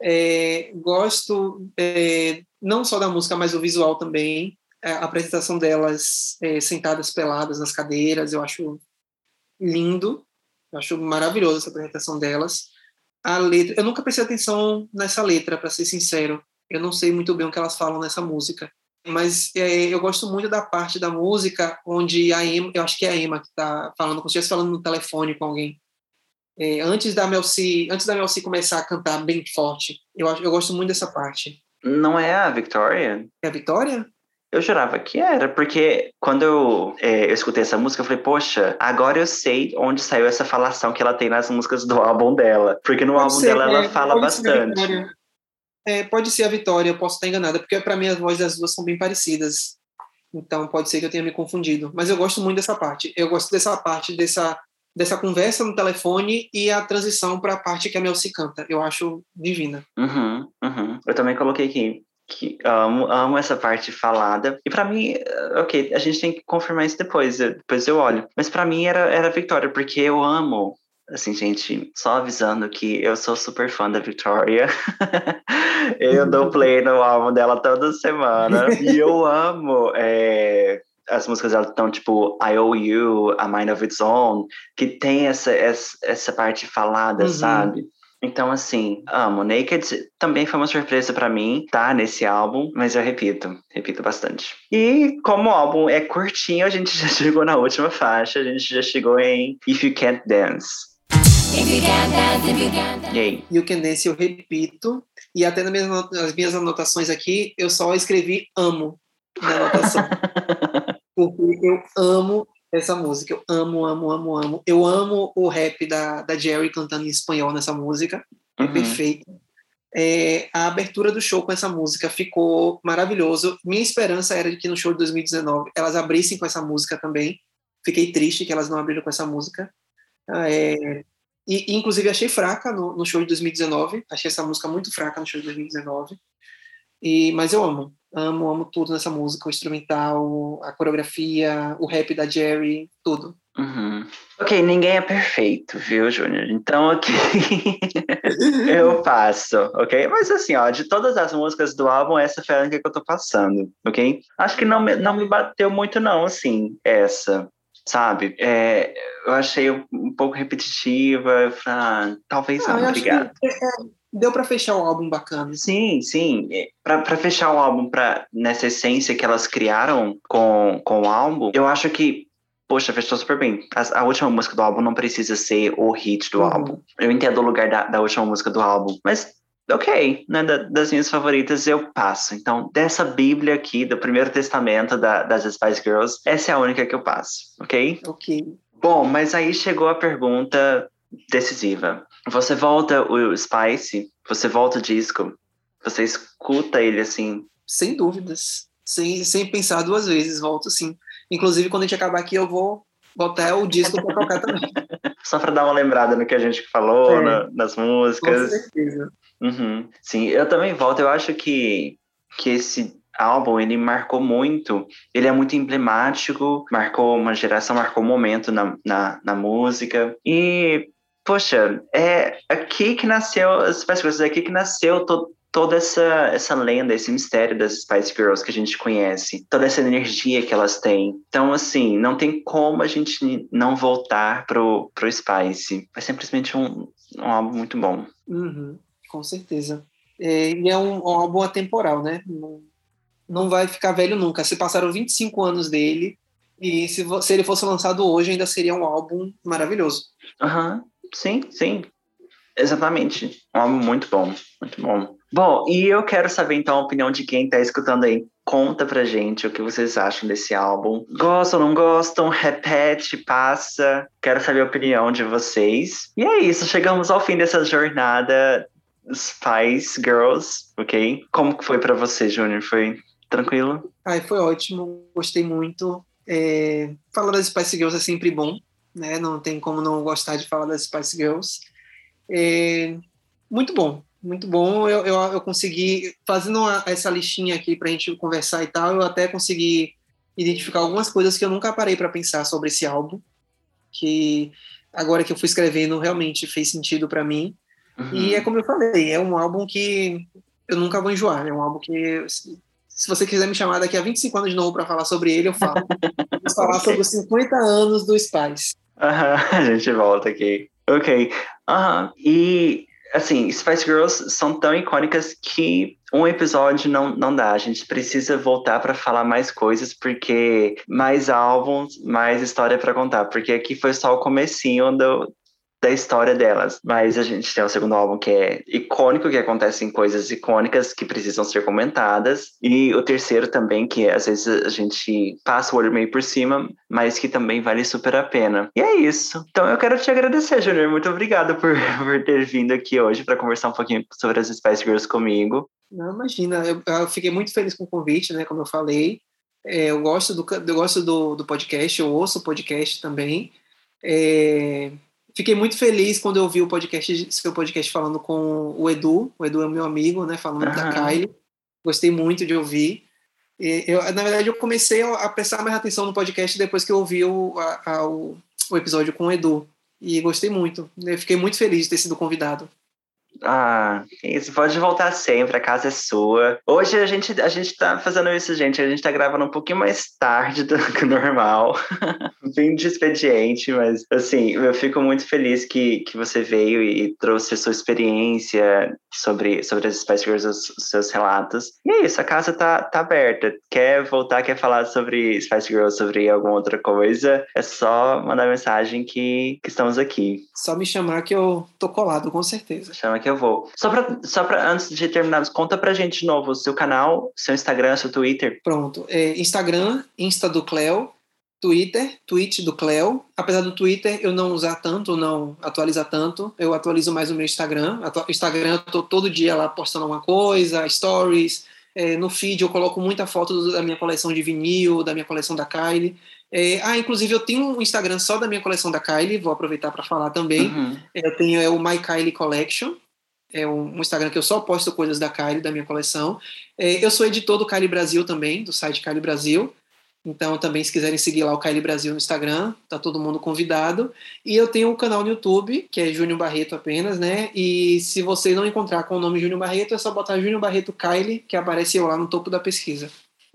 É, gosto é, não só da música, mas do visual também. A apresentação delas é, sentadas peladas nas cadeiras, eu acho lindo. Eu acho maravilhoso essa apresentação delas. A letra, eu nunca prestei atenção nessa letra, para ser sincero. Eu não sei muito bem o que elas falam nessa música. Mas é, eu gosto muito da parte da música onde a Emma, eu acho que é a Emma que está falando, como se estivesse falando no telefone com alguém é, antes da Melci, antes da Melci começar a cantar bem forte. Eu eu gosto muito dessa parte.
Não é a Victoria?
É a Victoria?
Eu jurava que era, porque quando eu, é, eu escutei essa música, eu falei, poxa, agora eu sei onde saiu essa falação que ela tem nas músicas do álbum dela. Porque no pode álbum ser, dela ela é, fala bastante.
É, pode ser a Vitória, eu posso estar enganada, porque para mim as vozes das duas são bem parecidas. Então pode ser que eu tenha me confundido. Mas eu gosto muito dessa parte. Eu gosto dessa parte, dessa dessa conversa no telefone e a transição para a parte que a Mel se canta. Eu acho divina.
Uhum, uhum. Eu também coloquei aqui que amo, amo essa parte falada. E para mim, ok, a gente tem que confirmar isso depois, depois eu olho. Mas para mim era, era Victoria, porque eu amo. Assim, gente, só avisando que eu sou super fã da Victoria. eu dou play no álbum dela toda semana. e eu amo é, as músicas dela estão tipo I Owe You, A Mind of Its Own, que tem essa, essa, essa parte falada, uhum. sabe? Então, assim, amo. Naked também foi uma surpresa para mim, tá? Nesse álbum, mas eu repito, repito bastante. E como o álbum é curtinho, a gente já chegou na última faixa, a gente já chegou em If You Can't Dance. If you dance, if you can't dance. E aí?
You Can Dance eu repito, e até nas minhas, nas minhas anotações aqui, eu só escrevi amo na anotação. porque eu amo essa música. Eu amo, amo, amo, amo. Eu amo o rap da, da Jerry cantando em espanhol nessa música. É uhum. perfeito. É, a abertura do show com essa música ficou maravilhoso. Minha esperança era de que no show de 2019 elas abrissem com essa música também. Fiquei triste que elas não abriram com essa música. É, e, inclusive, achei fraca no, no, show de 2019. Achei essa música muito fraca no show de 2019. E, mas eu amo amo, amo tudo nessa música, o instrumental, a coreografia, o rap da Jerry, tudo.
Uhum. Ok, ninguém é perfeito, viu, Júnior? Então aqui eu passo, ok? Mas assim, ó, de todas as músicas do álbum, essa foi a única que eu tô passando, ok? Acho que não me, não me bateu muito, não, assim, essa. sabe? É, eu achei um pouco repetitiva. Eu falei, ah, talvez não, não obrigado. Que, é,
deu para fechar o álbum bacana.
Sim, sim. Para fechar o álbum pra, nessa essência que elas criaram com, com o álbum, eu acho que poxa, fechou super bem. A, a, última música do álbum não precisa ser o hit do uhum. álbum. Eu entendo o lugar da, da última música do álbum, mas ok, né, da, das minhas favoritas eu passo. Então, dessa Bíblia aqui, do Primeiro Testamento da, das Spice Girls, essa é a única que eu passo, ok?
Ok.
Bom, mas aí chegou a pergunta decisiva. Você volta o Spice, você volta o disco, você escuta ele assim?
Sem dúvidas. Sem, sem pensar duas vezes, volto sim. Inclusive, quando a gente acabar aqui, eu vou botar o disco para tocar também.
Só para dar uma lembrada no que a gente falou, é, na, nas músicas.
Com certeza.
Uhum. Sim, eu também volto. Eu acho que, que esse álbum ele marcou muito. Ele é muito emblemático, marcou uma geração, marcou um momento na, na, na música. E, poxa, é aqui que nasceu, as Spice é aqui que nasceu todo toda essa, essa lenda, esse mistério das Spice Girls que a gente conhece, toda essa energia que elas têm. Então, assim, não tem como a gente não voltar pro, pro Spice. É simplesmente um, um álbum muito bom.
Uhum, com certeza. É, e é um, um, álbum atemporal, né? Não, não vai ficar velho nunca. Se passaram 25 anos dele, e se, se ele fosse lançado hoje, ainda seria um álbum maravilhoso.
Aham, uhum, sim, sim. Exatamente. Um álbum muito bom, muito bom. Bom, e eu quero saber então a opinião de quem está escutando aí. Conta pra gente o que vocês acham desse álbum. Gostam, não gostam? Repete, passa. Quero saber a opinião de vocês. E é isso, chegamos ao fim dessa jornada Spice Girls, ok? Como que foi para você, Júnior? Foi tranquilo?
Ai, foi ótimo, gostei muito. É... Falar das Spice Girls é sempre bom, né? Não tem como não gostar de falar das Spice Girls. É... Muito bom, muito bom. Eu, eu, eu consegui, fazendo uma, essa listinha aqui para a gente conversar e tal, eu até consegui identificar algumas coisas que eu nunca parei para pensar sobre esse álbum, que agora que eu fui escrevendo realmente fez sentido para mim. Uhum. E é como eu falei, é um álbum que eu nunca vou enjoar. É um álbum que, se você quiser me chamar daqui a 25 anos de novo para falar sobre ele, eu falo. Vamos falar sobre os 50 anos do Spice.
Uhum. A gente volta aqui. Ok. Uhum. E assim, Spice Girls são tão icônicas que um episódio não, não dá. A gente precisa voltar para falar mais coisas, porque mais álbuns, mais história para contar. Porque aqui foi só o comecinho do, da história delas. Mas a gente tem o segundo álbum que é icônico, que acontecem coisas icônicas que precisam ser comentadas. E o terceiro também, que às vezes a gente passa o olho meio por cima, mas que também vale super a pena. E é isso. Então eu quero te agradecer, Junior. Muito obrigado por, por ter vindo aqui hoje para conversar um pouquinho sobre as Spice Girls comigo.
Não, imagina. Eu, eu fiquei muito feliz com o convite, né? Como eu falei. É, eu gosto, do, eu gosto do, do podcast, eu ouço o podcast também. É, Fiquei muito feliz quando eu vi o podcast, seu podcast falando com o Edu. O Edu é meu amigo, né? Falando uhum. da Kylie. Gostei muito de ouvir. Eu, na verdade, eu comecei a prestar mais atenção no podcast depois que eu ouvi o, a, a, o, o episódio com o Edu. E gostei muito. Eu fiquei muito feliz de ter sido convidado.
Ah, isso, pode voltar sempre, a casa é sua. Hoje a gente, a gente tá fazendo isso, gente. A gente tá gravando um pouquinho mais tarde do que normal. Fim de expediente, mas assim, eu fico muito feliz que, que você veio e trouxe a sua experiência sobre, sobre as Spice Girls, os, os seus relatos. E é isso, a casa tá, tá aberta. Quer voltar, quer falar sobre Spice Girls, sobre alguma outra coisa, é só mandar mensagem que, que estamos aqui.
Só me chamar que eu tô colado, com certeza.
Chama que eu vou. Só pra, só pra antes de terminarmos, conta pra gente de novo o seu canal, seu Instagram, seu Twitter.
Pronto. É, Instagram, Insta do Cleo. Twitter, tweet do Cleo. Apesar do Twitter eu não usar tanto, não atualizar tanto, eu atualizo mais o meu Instagram. Instagram eu tô todo dia lá postando alguma coisa, stories. É, no feed eu coloco muita foto da minha coleção de vinil, da minha coleção da Kylie. É, ah, inclusive eu tenho um Instagram só da minha coleção da Kylie, vou aproveitar para falar também. Uhum. Eu tenho é o My Kylie Collection, é um, Instagram que eu só posto coisas da Kylie, da minha coleção. É, eu sou editor do Kylie Brasil também, do site Kylie Brasil. Então, também, se quiserem seguir lá o Kylie Brasil no Instagram, tá todo mundo convidado. E eu tenho um canal no YouTube, que é Júnior Barreto apenas, né? E se você não encontrar com o nome Júnior Barreto, é só botar Júnior Barreto Kylie, que aparece lá no topo da pesquisa.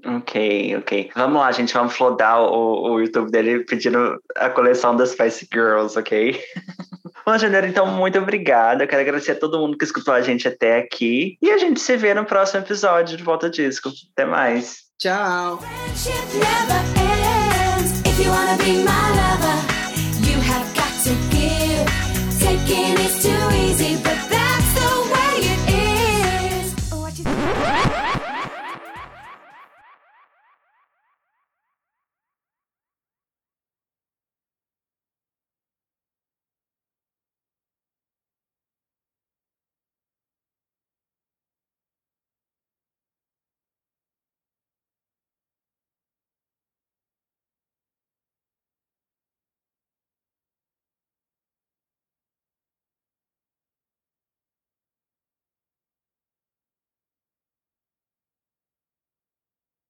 Ok, ok. Vamos lá, gente. Vamos flodar o, o YouTube dele pedindo a coleção das Spice Girls, ok? Bom, Janeiro, então, muito obrigada. Eu quero agradecer a todo mundo que escutou a gente até aqui. E a gente se vê no próximo episódio de Volta Disco. Até mais.
Tchau.
Taking is too easy, but